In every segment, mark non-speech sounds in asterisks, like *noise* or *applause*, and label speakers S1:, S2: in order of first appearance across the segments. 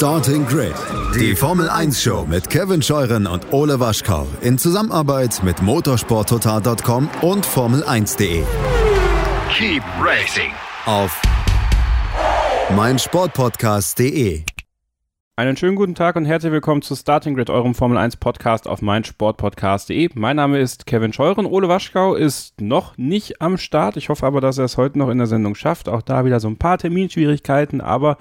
S1: Starting Grid, die Formel 1 Show mit Kevin Scheuren und Ole Waschkau in Zusammenarbeit mit motorsporttotal.com und Formel1.de.
S2: Keep racing
S1: Auf meinsportpodcast.de.
S3: Einen schönen guten Tag und herzlich willkommen zu Starting Grid, eurem Formel 1 Podcast auf meinsportpodcast.de. Mein Name ist Kevin Scheuren. Ole Waschkau ist noch nicht am Start. Ich hoffe aber, dass er es heute noch in der Sendung schafft. Auch da wieder so ein paar Terminschwierigkeiten, aber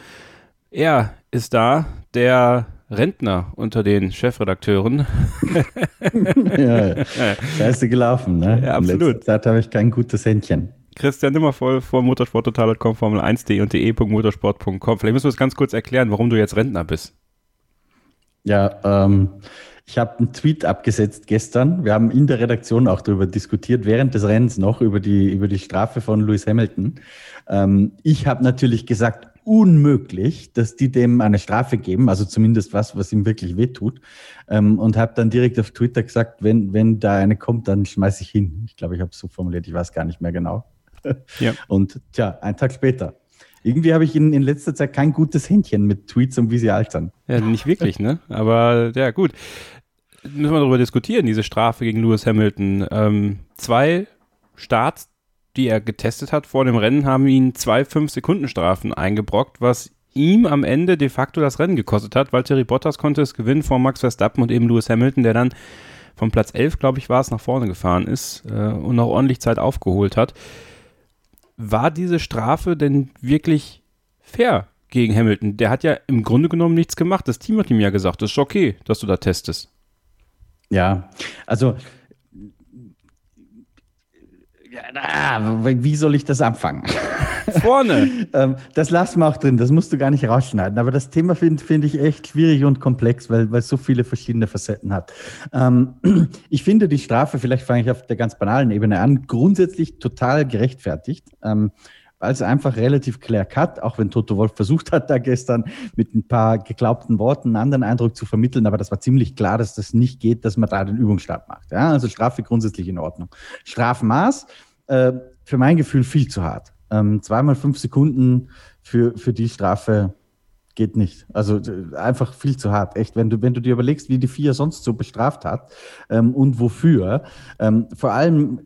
S3: er ist da, der Rentner unter den Chefredakteuren. *laughs*
S4: ja, scheiße gelaufen, ne?
S3: Ja, absolut.
S4: Zeit habe ich kein gutes Händchen.
S3: Christian Nimmervoll von motorsporttotal.com, Formel1.de und de.motorsport.com. Vielleicht müssen wir es ganz kurz erklären, warum du jetzt Rentner bist.
S4: Ja, ähm, ich habe einen Tweet abgesetzt gestern. Wir haben in der Redaktion auch darüber diskutiert, während des Rennens noch, über die, über die Strafe von Lewis Hamilton. Ähm, ich habe natürlich gesagt, unmöglich, dass die dem eine Strafe geben, also zumindest was, was ihm wirklich wehtut. Ähm, und habe dann direkt auf Twitter gesagt, wenn, wenn da eine kommt, dann schmeiße ich hin. Ich glaube, ich habe es so formuliert, ich weiß gar nicht mehr genau. *laughs* Ja. Und tja, ein Tag später. Irgendwie habe ich in, in letzter Zeit kein gutes Händchen mit Tweets und wie sie altern.
S3: Ja, nicht wirklich, ne? Aber ja, gut. Müssen wir darüber diskutieren, diese Strafe gegen Lewis Hamilton. Ähm, zwei Starts, die er getestet hat vor dem Rennen, haben ihn zwei 5-Sekunden-Strafen eingebrockt, was ihm am Ende de facto das Rennen gekostet hat, weil Terry Bottas konnte es gewinnen vor Max Verstappen und eben Lewis Hamilton, der dann von Platz 11, glaube ich, war es, nach vorne gefahren ist äh, und noch ordentlich Zeit aufgeholt hat war diese Strafe denn wirklich fair gegen Hamilton? Der hat ja im Grunde genommen nichts gemacht. Das Team hat ihm ja gesagt, das ist okay, dass du da testest.
S4: Ja, also wie soll ich das anfangen? *laughs*
S3: Vorne.
S4: Ähm, das lassen wir auch drin, das musst du gar nicht rausschneiden. Aber das Thema finde find ich echt schwierig und komplex, weil, weil es so viele verschiedene Facetten hat. Ähm, *clears throat* ich finde die Strafe, vielleicht fange ich auf der ganz banalen Ebene an, grundsätzlich total gerechtfertigt. Ähm, weil es einfach relativ clear cut, auch wenn Toto Wolf versucht hat, da gestern mit ein paar geglaubten Worten einen anderen Eindruck zu vermitteln, aber das war ziemlich klar, dass das nicht geht, dass man da den Übungsstart macht. Ja, also Strafe grundsätzlich in Ordnung. Strafmaß, äh, für mein Gefühl viel zu hart. Ähm, zweimal fünf Sekunden für, für die Strafe geht nicht. Also einfach viel zu hart. Echt, wenn du, wenn du dir überlegst, wie die vier sonst so bestraft hat ähm, und wofür. Ähm, vor allem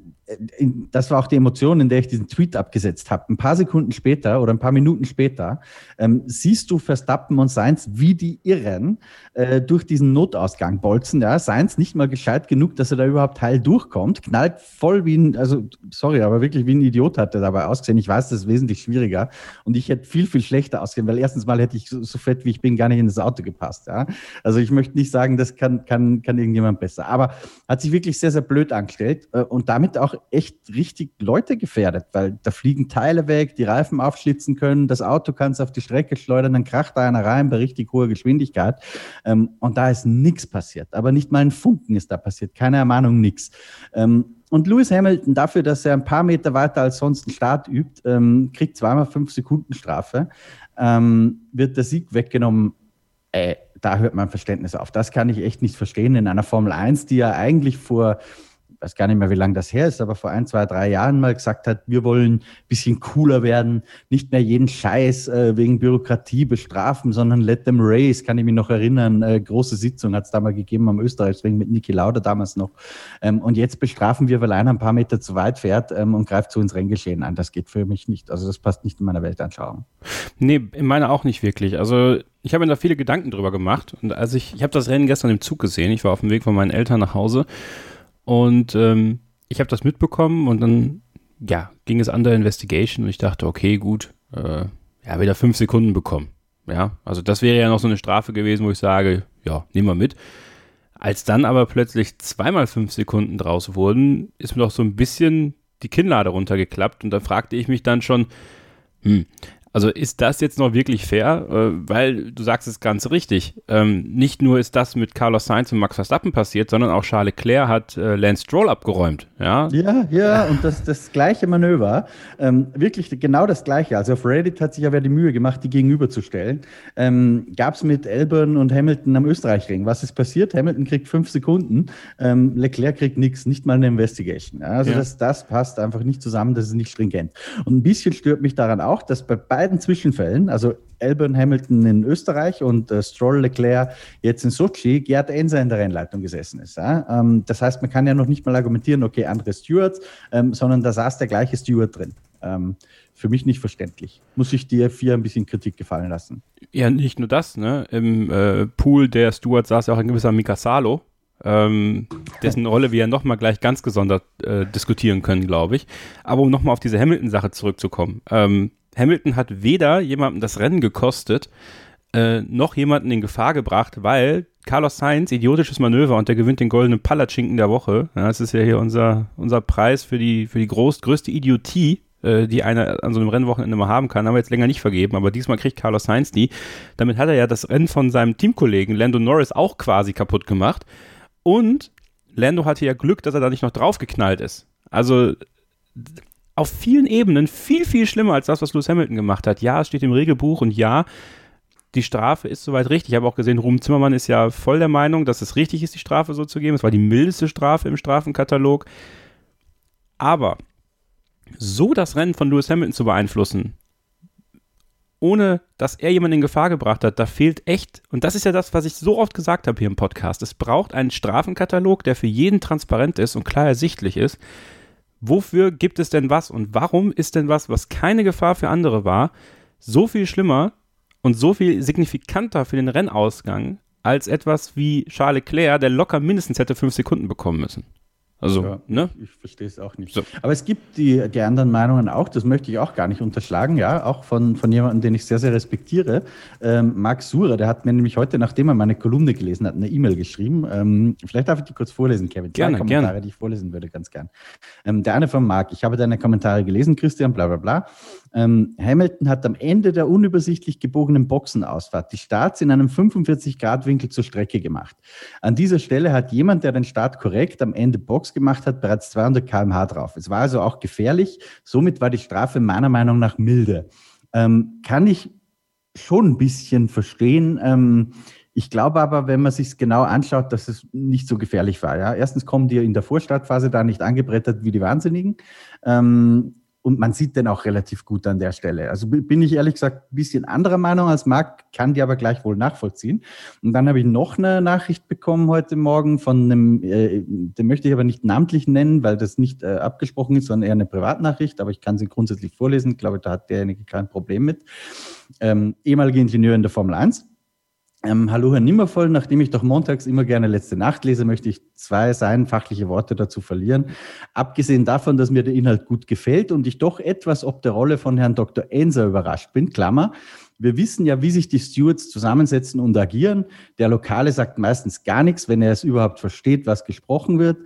S4: das war auch die Emotion, in der ich diesen Tweet abgesetzt habe. Ein paar Sekunden später oder ein paar Minuten später ähm, siehst du Verstappen und Sainz wie die Irren äh, durch diesen Notausgang bolzen. Ja, Sainz nicht mal gescheit genug, dass er da überhaupt heil durchkommt, knallt voll wie ein, also sorry, aber wirklich wie ein Idiot hat er dabei ausgesehen. Ich weiß, das ist wesentlich schwieriger und ich hätte viel, viel schlechter ausgesehen, weil erstens mal hätte ich so, so fett wie ich bin gar nicht in das Auto gepasst. Ja? Also ich möchte nicht sagen, das kann, kann, kann irgendjemand besser. Aber hat sich wirklich sehr, sehr blöd angestellt äh, und damit auch echt richtig Leute gefährdet, weil da fliegen Teile weg, die Reifen aufschlitzen können, das Auto kann es auf die Strecke schleudern, dann kracht da einer rein bei richtig hoher Geschwindigkeit. Ähm, und da ist nichts passiert. Aber nicht mal ein Funken ist da passiert, keine Ermahnung, nichts. Ähm, und Lewis Hamilton, dafür, dass er ein paar Meter weiter als sonst einen Start übt, ähm, kriegt zweimal fünf Sekunden Strafe, ähm, wird der Sieg weggenommen. Äh, da hört mein Verständnis auf. Das kann ich echt nicht verstehen in einer Formel 1, die ja eigentlich vor weiß gar nicht mehr, wie lange das her ist, aber vor ein, zwei, drei Jahren mal gesagt hat, wir wollen ein bisschen cooler werden, nicht mehr jeden Scheiß äh, wegen Bürokratie bestrafen, sondern let them race, kann ich mich noch erinnern. Äh, große Sitzung hat es da mal gegeben am Österreichsring mit Niki Lauda damals noch. Ähm, und jetzt bestrafen wir, weil einer ein paar Meter zu weit fährt ähm, und greift zu ins Renngeschehen an. Das geht für mich nicht. Also das passt nicht in meiner Weltanschauung.
S3: Nee, in meiner auch nicht wirklich. Also ich habe mir da viele Gedanken drüber gemacht. Und als ich, ich habe das Rennen gestern im Zug gesehen. Ich war auf dem Weg von meinen Eltern nach Hause und ähm, ich habe das mitbekommen und dann, ja, ging es an der Investigation und ich dachte, okay, gut, äh, ja, wieder fünf Sekunden bekommen. Ja, also das wäre ja noch so eine Strafe gewesen, wo ich sage, ja, nehmen wir mit. Als dann aber plötzlich zweimal fünf Sekunden draus wurden, ist mir doch so ein bisschen die Kinnlade runtergeklappt und da fragte ich mich dann schon, hm, also ist das jetzt noch wirklich fair? Äh, weil du sagst es ganz richtig. Ähm, nicht nur ist das mit Carlos Sainz und Max Verstappen passiert, sondern auch Charles Leclerc hat äh, Lance Stroll abgeräumt. Ja,
S4: ja, ja und das, das gleiche Manöver, ähm, wirklich genau das gleiche. Also auf Reddit hat sich ja wer die Mühe gemacht, die gegenüberzustellen. Ähm, Gab es mit Elburn und Hamilton am Österreichring. Was ist passiert? Hamilton kriegt fünf Sekunden, ähm, Leclerc kriegt nichts, nicht mal eine Investigation. Ja, also ja. Das, das passt einfach nicht zusammen, das ist nicht stringent. Und ein bisschen stört mich daran auch, dass bei beiden beiden Zwischenfällen, also Elburn Hamilton in Österreich und äh, Stroll Leclerc jetzt in Sochi, Gerd Enser in der Rennleitung gesessen ist. Ja? Ähm, das heißt, man kann ja noch nicht mal argumentieren, okay, andere Stewards, ähm, sondern da saß der gleiche Steward drin. Ähm, für mich nicht verständlich. Muss ich dir vier ein bisschen Kritik gefallen lassen.
S3: Ja, nicht nur das, ne? Im äh, Pool der Stewards saß ja auch ein gewisser Mika Salo, ähm, dessen Rolle wir ja nochmal gleich ganz gesondert äh, diskutieren können, glaube ich. Aber um nochmal auf diese Hamilton-Sache zurückzukommen. Ähm, Hamilton hat weder jemandem das Rennen gekostet, äh, noch jemanden in Gefahr gebracht, weil Carlos Sainz, idiotisches Manöver und der gewinnt den goldenen Palatschinken der Woche. Ja, das ist ja hier unser, unser Preis für die, für die groß, größte Idiotie, äh, die einer an so einem Rennwochenende mal haben kann, haben wir jetzt länger nicht vergeben, aber diesmal kriegt Carlos Sainz die. Damit hat er ja das Rennen von seinem Teamkollegen Lando Norris auch quasi kaputt gemacht. Und Lando hatte ja Glück, dass er da nicht noch draufgeknallt ist. Also auf vielen Ebenen viel, viel schlimmer als das, was Lewis Hamilton gemacht hat. Ja, es steht im Regelbuch und ja, die Strafe ist soweit richtig. Ich habe auch gesehen, Ruben Zimmermann ist ja voll der Meinung, dass es richtig ist, die Strafe so zu geben. Es war die mildeste Strafe im Strafenkatalog. Aber so das Rennen von Lewis Hamilton zu beeinflussen, ohne dass er jemanden in Gefahr gebracht hat, da fehlt echt, und das ist ja das, was ich so oft gesagt habe hier im Podcast, es braucht einen Strafenkatalog, der für jeden transparent ist und klar ersichtlich ist. Wofür gibt es denn was und warum ist denn was, was keine Gefahr für andere war, so viel schlimmer und so viel signifikanter für den Rennausgang als etwas wie Charles Leclerc, der locker mindestens hätte fünf Sekunden bekommen müssen? Also, ja, ne?
S4: Ich, verstehe es auch nicht. So. Aber es gibt die, die anderen Meinungen auch, das möchte ich auch gar nicht unterschlagen, ja, auch von, von jemandem, den ich sehr, sehr respektiere. Ähm, Max Surer, der hat mir nämlich heute, nachdem er meine Kolumne gelesen hat, eine E-Mail geschrieben. Ähm, vielleicht darf ich die kurz vorlesen, Kevin.
S3: Gerne,
S4: Zwei Kommentare,
S3: gerne.
S4: die ich vorlesen würde, ganz gern. Ähm, der eine von Marc, ich habe deine Kommentare gelesen, Christian, bla bla bla. Ähm, Hamilton hat am Ende der unübersichtlich gebogenen Boxenausfahrt die Starts in einem 45-Grad-Winkel zur Strecke gemacht. An dieser Stelle hat jemand, der den Start korrekt am Ende Box gemacht hat, bereits 200 km/h drauf. Es war also auch gefährlich. Somit war die Strafe meiner Meinung nach milde. Ähm, kann ich schon ein bisschen verstehen. Ähm, ich glaube aber, wenn man sich genau anschaut, dass es nicht so gefährlich war. Ja? Erstens kommen die in der Vorstartphase da nicht angebrettert wie die Wahnsinnigen. Ähm, und man sieht den auch relativ gut an der Stelle. Also bin ich ehrlich gesagt ein bisschen anderer Meinung als Marc, kann die aber gleichwohl nachvollziehen. Und dann habe ich noch eine Nachricht bekommen heute Morgen von einem, äh, den möchte ich aber nicht namentlich nennen, weil das nicht äh, abgesprochen ist, sondern eher eine Privatnachricht, aber ich kann sie grundsätzlich vorlesen. Ich glaube, da hat derjenige kein Problem mit. Ähm, ehemaliger Ingenieur in der Formel 1 ähm, hallo Herr Nimmervoll, nachdem ich doch montags immer gerne letzte Nacht lese, möchte ich zwei sein fachliche Worte dazu verlieren. Abgesehen davon, dass mir der Inhalt gut gefällt und ich doch etwas ob der Rolle von Herrn Dr. Enser überrascht bin, Klammer, wir wissen ja, wie sich die Stewards zusammensetzen und agieren. Der Lokale sagt meistens gar nichts, wenn er es überhaupt versteht, was gesprochen wird.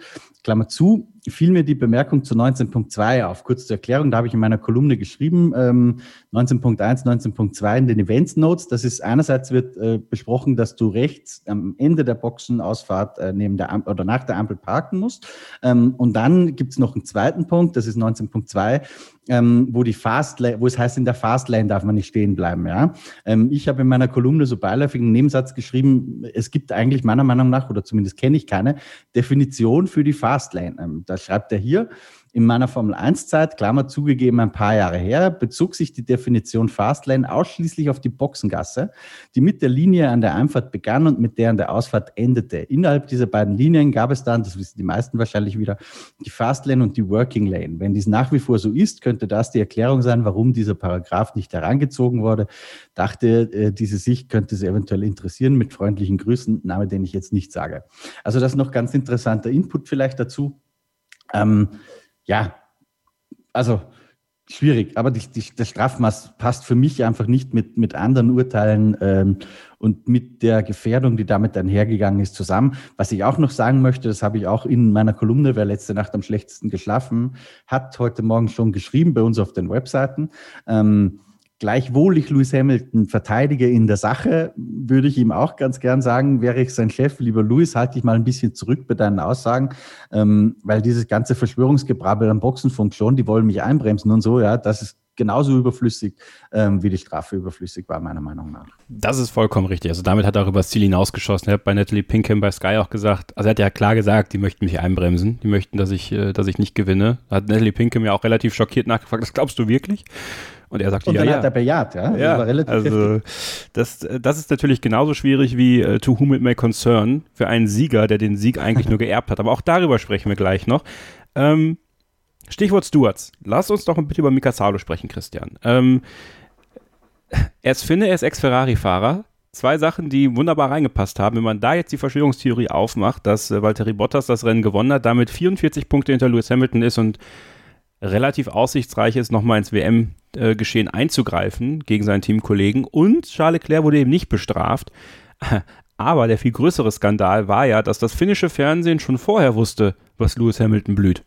S4: Klammer zu, fiel mir die Bemerkung zu 19.2 auf. Kurz zur Erklärung, da habe ich in meiner Kolumne geschrieben, ähm, 19.1, 19.2 in den Events Notes. Das ist einerseits wird äh, besprochen, dass du rechts am Ende der Boxenausfahrt äh, neben der Ampel oder nach der Ampel parken musst. Ähm, und dann gibt es noch einen zweiten Punkt, das ist 19.2, ähm, wo die Fastlane, wo es heißt, in der Fastlane darf man nicht stehen bleiben. Ja? Ähm, ich habe in meiner Kolumne so beiläufig einen Nebensatz geschrieben, es gibt eigentlich meiner Meinung nach, oder zumindest kenne ich keine, Definition für die Fastlane. Ähm, da schreibt er hier, in meiner Formel 1-Zeit, Klammer zugegeben ein paar Jahre her, bezog sich die Definition Fastlane ausschließlich auf die Boxengasse, die mit der Linie an der Einfahrt begann und mit der an der Ausfahrt endete. Innerhalb dieser beiden Linien gab es dann, das wissen die meisten wahrscheinlich wieder, die Fastlane und die Working Lane. Wenn dies nach wie vor so ist, könnte das die Erklärung sein, warum dieser Paragraph nicht herangezogen wurde. Dachte, äh, diese Sicht könnte Sie eventuell interessieren. Mit freundlichen Grüßen, Name, den ich jetzt nicht sage. Also das ist noch ganz interessanter Input vielleicht dazu. Ähm, ja, also schwierig, aber die, die, das Strafmaß passt für mich einfach nicht mit, mit anderen Urteilen ähm, und mit der Gefährdung, die damit einhergegangen ist, zusammen. Was ich auch noch sagen möchte, das habe ich auch in meiner Kolumne, wer letzte Nacht am schlechtesten geschlafen hat, heute Morgen schon geschrieben bei uns auf den Webseiten. Ähm, Gleichwohl ich Lewis Hamilton verteidige in der Sache, würde ich ihm auch ganz gern sagen, wäre ich sein Chef, lieber Lewis, halte dich mal ein bisschen zurück bei deinen Aussagen, ähm, weil dieses ganze Verschwörungsgebrabbel am Boxenfunk schon, die wollen mich einbremsen und so, ja, das ist genauso überflüssig, ähm, wie die Strafe überflüssig war, meiner Meinung nach.
S3: Das ist vollkommen richtig. Also damit hat er auch übers Ziel hinausgeschossen. Er hat bei Natalie Pinkham bei Sky auch gesagt, also er hat ja klar gesagt, die möchten mich einbremsen, die möchten, dass ich, äh, dass ich nicht gewinne. Da hat Natalie Pinkham ja auch relativ schockiert nachgefragt, das glaubst du wirklich? Und er sagte,
S4: Und
S3: ja,
S4: dann
S3: ja.
S4: hat er bejaht, ja. Das
S3: ja,
S4: relativ
S3: also das, das ist natürlich genauso schwierig wie äh, To Whom It May Concern für einen Sieger, der den Sieg eigentlich nur geerbt hat. Aber auch darüber sprechen wir gleich noch. Ähm, Stichwort Stewards. Lass uns doch ein bisschen über Mika Salo sprechen, Christian. Ähm, er ist Finne, er ist Ex-Ferrari-Fahrer. Zwei Sachen, die wunderbar reingepasst haben. Wenn man da jetzt die Verschwörungstheorie aufmacht, dass äh, Valtteri Bottas das Rennen gewonnen hat, damit 44 Punkte hinter Lewis Hamilton ist und relativ aussichtsreich ist, nochmal ins WM-Geschehen einzugreifen gegen seinen Teamkollegen. Und Charles Leclerc wurde eben nicht bestraft. *laughs* Aber der viel größere Skandal war ja, dass das finnische Fernsehen schon vorher wusste, was Lewis Hamilton blüht.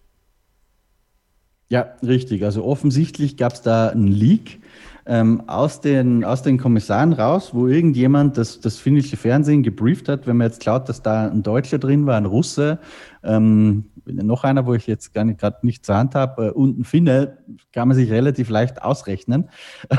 S4: Ja, richtig. Also offensichtlich gab es da einen Leak ähm, aus, den, aus den Kommissaren raus, wo irgendjemand das, das finnische Fernsehen gebrieft hat. Wenn man jetzt schaut, dass da ein Deutscher drin war, ein Russe, ähm, noch einer, wo ich jetzt gar nicht gerade nicht zur Hand habe, äh, und ein Finne, kann man sich relativ leicht ausrechnen,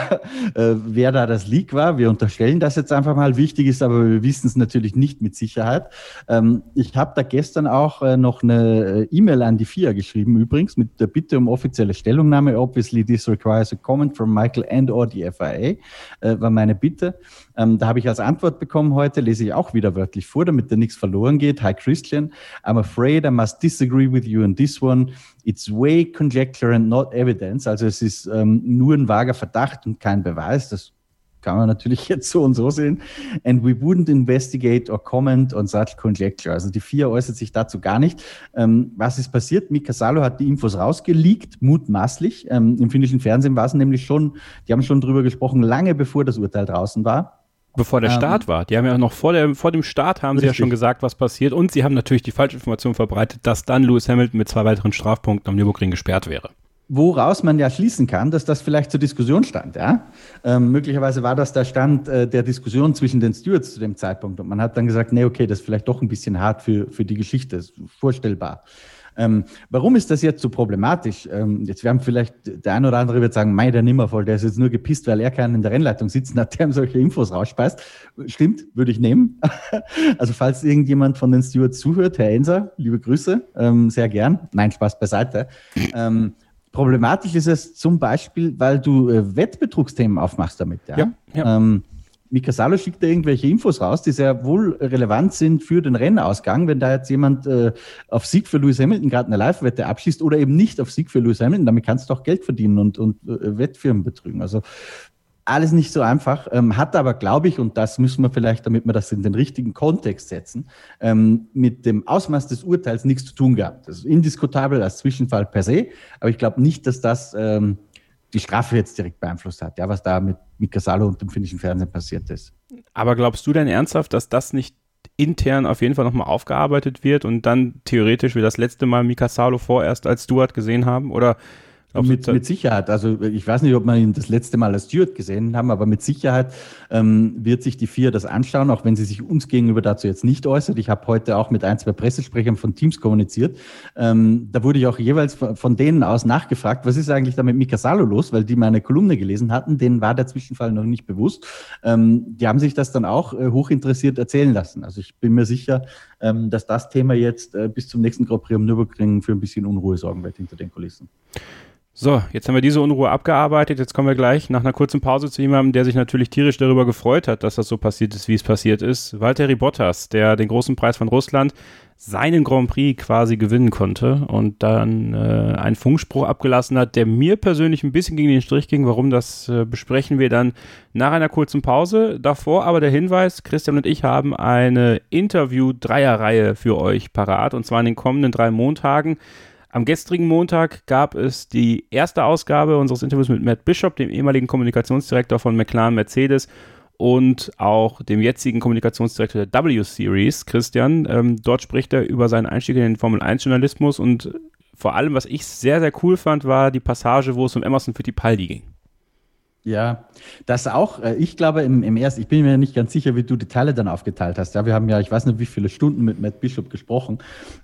S4: *laughs* äh, wer da das Leak war. Wir unterstellen das jetzt einfach mal. Wichtig ist aber, wir wissen es natürlich nicht mit Sicherheit. Ähm, ich habe da gestern auch äh, noch eine äh, E-Mail an die FIA geschrieben, übrigens, mit der Bitte um offizielle Stellungnahme. Obviously, this requires a comment from Michael and or the FIA, äh, war meine Bitte. Ähm, da habe ich als Antwort bekommen heute, lese ich auch wieder wörtlich vor, damit da nichts verloren geht. Hi Christian, I'm afraid I must disagree with you on this one. It's way conjecture and not evidence. Also es ist ähm, nur ein vager Verdacht und kein Beweis. Das kann man natürlich *laughs* jetzt so und so sehen. And we wouldn't investigate or comment on such conjecture. Also die vier äußert sich dazu gar nicht. Ähm, was ist passiert? Mika Salo hat die Infos rausgeleakt, mutmaßlich. Ähm, Im finnischen Fernsehen war es nämlich schon, die haben schon drüber gesprochen, lange bevor das Urteil draußen war.
S3: Bevor der
S4: Ähm,
S3: Start war. Die haben ja noch vor, der, vor dem Start haben sie ja
S4: Richtig.
S3: schon gesagt, was passiert. Und sie haben natürlich die falsche Information verbreitet, dass dann Lewis Hamilton mit zwei weiteren Strafpunkten am Nürburgring gesperrt wäre.
S4: Woraus man ja schließen kann, dass das vielleicht zur Diskussion stand. Ja? Ähm, möglicherweise war das der Stand äh, der Diskussion zwischen den Stewards zu dem Zeitpunkt. Und man hat dann gesagt, nee, okay, das ist vielleicht doch ein bisschen hart für, für die Geschichte, ist vorstellbar. Ähm, warum ist das jetzt so problematisch? Ähm, jetzt werden vielleicht der ein oder andere wird sagen, mei, der Nimmervoll, der ist jetzt nur gepisst, weil er keinen in der Rennleitung sitzen hat, der ihm solche Infos rausspeist. Stimmt, würde ich nehmen. *laughs* also falls irgendjemand von den Stewards zuhört, Herr Enser, liebe Grüße, ähm, sehr gern. Nein, Spaß beiseite. Problematisch ist es zum Beispiel, weil du äh, Wettbetrugsthemen aufmachst damit. Ja.
S3: Ja, ja.
S4: Ähm, Mika Salo schickt da irgendwelche Infos raus, die sehr wohl relevant sind für den Rennausgang. Wenn da jetzt jemand äh, auf Sieg für Lewis Hamilton gerade eine Live-Wette abschließt oder eben nicht auf Sieg für Lewis Hamilton, damit kannst du auch Geld verdienen und, und äh, Wettfirmen betrügen. Also alles nicht so einfach, ähm, hat aber, glaube ich, und das müssen wir vielleicht, damit wir das in den richtigen Kontext setzen, ähm, mit dem Ausmaß des Urteils nichts zu tun gehabt. Das ist indiskutabel als Zwischenfall per se, aber ich glaube nicht, dass das ähm, die Strafe jetzt direkt beeinflusst hat, ja, was da mit, mit Casalo und dem finnischen Fernsehen passiert ist.
S3: Aber glaubst du denn ernsthaft, dass das nicht intern auf jeden Fall nochmal aufgearbeitet wird und dann theoretisch wie das letzte Mal Mika Salo vorerst als Steward gesehen haben? Oder
S4: Mit, mit Sicherheit. Also ich weiß nicht, ob wir ihn das letzte Mal als Steward gesehen haben, aber mit Sicherheit ähm, wird sich die vier das anschauen, auch wenn sie sich uns gegenüber dazu jetzt nicht äußert. Ich habe heute auch mit ein, zwei Pressesprechern von Teams kommuniziert. Ähm, da wurde ich auch jeweils von, von denen aus nachgefragt, was ist eigentlich da mit Mika Salo los, weil die meine Kolumne gelesen hatten, denen war der Zwischenfall noch nicht bewusst. Ähm, die haben sich das dann auch äh, hochinteressiert erzählen lassen. Also ich bin mir sicher, ähm, dass das Thema jetzt äh, bis zum nächsten Grand Prix am Nürburgring für ein bisschen Unruhe sorgen wird hinter den Kulissen.
S3: So, jetzt haben wir diese Unruhe abgearbeitet. Jetzt kommen wir gleich nach einer kurzen Pause zu jemandem, der sich natürlich tierisch darüber gefreut hat, dass das so passiert ist, wie es passiert ist. Valtteri Bottas, der den großen Preis von Russland seinen Grand Prix quasi gewinnen konnte und dann äh, einen Funkspruch abgelassen hat, der mir persönlich ein bisschen gegen den Strich ging. Warum, das äh, besprechen wir dann nach einer kurzen Pause. Davor aber der Hinweis, Christian und ich haben eine Interview-Dreierreihe für euch parat und zwar in den kommenden drei Montagen. Am gestrigen Montag gab es die erste Ausgabe unseres Interviews mit Matt Bishop, dem ehemaligen Kommunikationsdirektor von McLaren Mercedes und auch dem jetzigen Kommunikationsdirektor der W-Series, Christian. Ähm, dort spricht er über seinen Einstieg in den Formel-1-Journalismus und vor allem, was ich sehr, sehr cool fand, war die Passage, wo es um Emerson Fittipaldi ging.
S4: Ja, das auch. äh, Ich glaube, im, im ersten, ich bin mir nicht ganz sicher, wie du die Teile dann aufgeteilt hast. Ja, wir haben ja, ich weiß nicht, wie viele Stunden mit Matt Bishop gesprochen.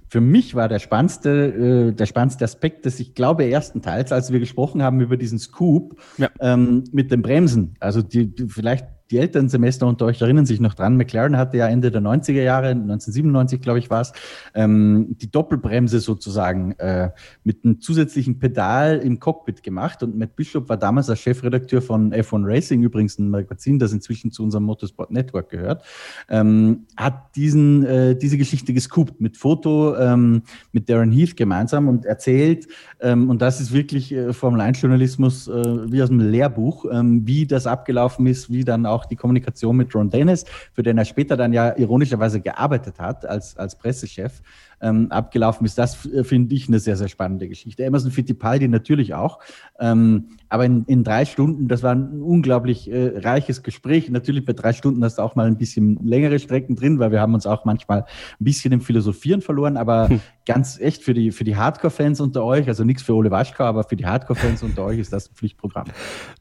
S4: Für mich war der spannendste, äh, der spannendste Aspekt des, ich glaube, ersten Teils, als wir gesprochen haben über diesen Scoop
S3: Ja.
S4: ähm, mit den Bremsen. Also die, die, vielleicht die älteren Semester unter euch erinnern sich noch dran. McLaren hatte ja Ende der 90er Jahre, 1997 glaube ich war es, ähm, die Doppelbremse sozusagen äh, mit einem zusätzlichen Pedal im Cockpit gemacht. Und Matt Bishop war damals als Chefredakteur von F1 Racing, übrigens ein Magazin, das inzwischen zu unserem Motorsport Network gehört, ähm, hat diesen, äh, diese Geschichte gescoopt mit Foto ähm, mit Darren Heath gemeinsam und erzählt, ähm, und das ist wirklich äh, Formel-1-Journalismus äh, wie aus dem Lehrbuch, ähm, wie das abgelaufen ist, wie dann auch die Kommunikation mit Ron Dennis, für den er später dann ja ironischerweise gearbeitet hat als, als Pressechef, ähm, abgelaufen ist. Das äh, finde ich eine sehr, sehr spannende Geschichte. Emerson Fittipaldi natürlich auch. Ähm, aber in, in drei Stunden, das war ein unglaublich äh, reiches Gespräch. Natürlich bei drei Stunden hast du auch mal ein bisschen längere Strecken drin, weil wir haben uns auch manchmal ein bisschen im Philosophieren verloren. Aber hm. ganz echt für die, für die Hardcore-Fans unter euch, also nichts für Ole Waschka, aber für die Hardcore-Fans unter euch ist das ein Pflichtprogramm.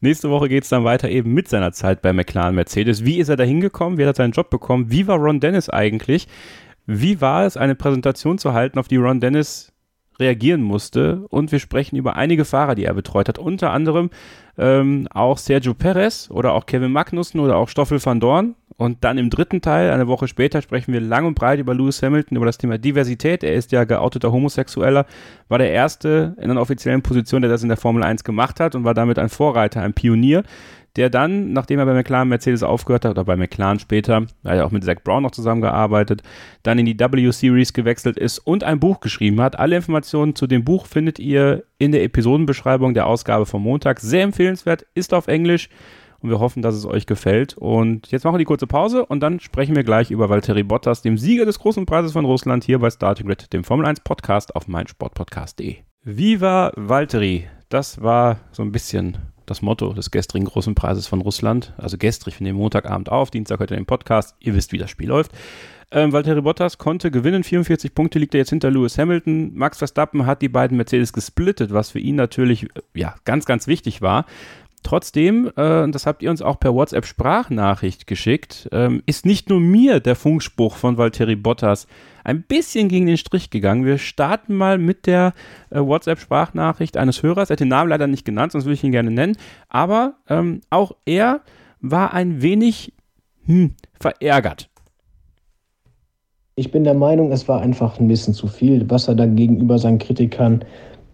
S3: Nächste Woche geht es dann weiter eben mit seiner Zeit bei McLaren Mercedes. Wie ist er da hingekommen? Wie hat er seinen Job bekommen? Wie war Ron Dennis eigentlich? Wie war es, eine Präsentation zu halten, auf die Ron Dennis reagieren musste? Und wir sprechen über einige Fahrer, die er betreut hat, unter anderem ähm, auch Sergio Perez oder auch Kevin Magnussen oder auch Stoffel van Dorn. Und dann im dritten Teil, eine Woche später, sprechen wir lang und breit über Lewis Hamilton, über das Thema Diversität. Er ist ja geouteter Homosexueller, war der Erste in einer offiziellen Position, der das in der Formel 1 gemacht hat und war damit ein Vorreiter, ein Pionier der dann, nachdem er bei McLaren Mercedes aufgehört hat, oder bei McLaren später, da hat er auch mit Zach Brown noch zusammengearbeitet, dann in die W-Series gewechselt ist und ein Buch geschrieben hat. Alle Informationen zu dem Buch findet ihr in der Episodenbeschreibung der Ausgabe vom Montag. Sehr empfehlenswert, ist auf Englisch und wir hoffen, dass es euch gefällt. Und jetzt machen wir die kurze Pause und dann sprechen wir gleich über Valtteri Bottas, dem Sieger des großen Preises von Russland, hier bei Starting Grid, dem Formel 1 Podcast auf meinsportpodcast.de. Viva Valtteri! Das war so ein bisschen das Motto des gestrigen großen Preises von Russland. Also gestrig, wir nehmen Montagabend auf, Dienstag heute den Podcast. Ihr wisst, wie das Spiel läuft. Ähm, Valtteri Bottas konnte gewinnen, 44 Punkte liegt er jetzt hinter Lewis Hamilton. Max Verstappen hat die beiden Mercedes gesplittet, was für ihn natürlich äh, ja, ganz, ganz wichtig war. Trotzdem, äh, das habt ihr uns auch per WhatsApp-Sprachnachricht geschickt, ähm, ist nicht nur mir der Funkspruch von Valtteri Bottas ein bisschen gegen den Strich gegangen. Wir starten mal mit der äh, WhatsApp-Sprachnachricht eines Hörers. Er hat den Namen leider nicht genannt, sonst würde ich ihn gerne nennen. Aber ähm, auch er war ein wenig hm, verärgert.
S5: Ich bin der Meinung, es war einfach ein bisschen zu viel, was er dann gegenüber seinen Kritikern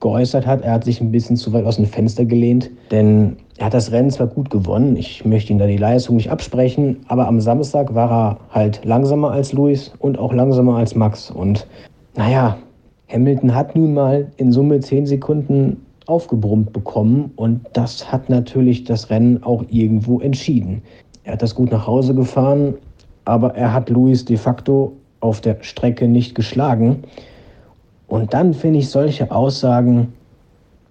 S5: geäußert hat. Er hat sich ein bisschen zu weit aus dem Fenster gelehnt, denn er hat das Rennen zwar gut gewonnen, ich möchte ihm da die Leistung nicht absprechen, aber am Samstag war er halt langsamer als Luis und auch langsamer als Max. Und naja, Hamilton hat nun mal in Summe 10 Sekunden aufgebrummt bekommen und das hat natürlich das Rennen auch irgendwo entschieden. Er hat das gut nach Hause gefahren, aber er hat Luis de facto auf der Strecke nicht geschlagen. Und dann finde ich solche Aussagen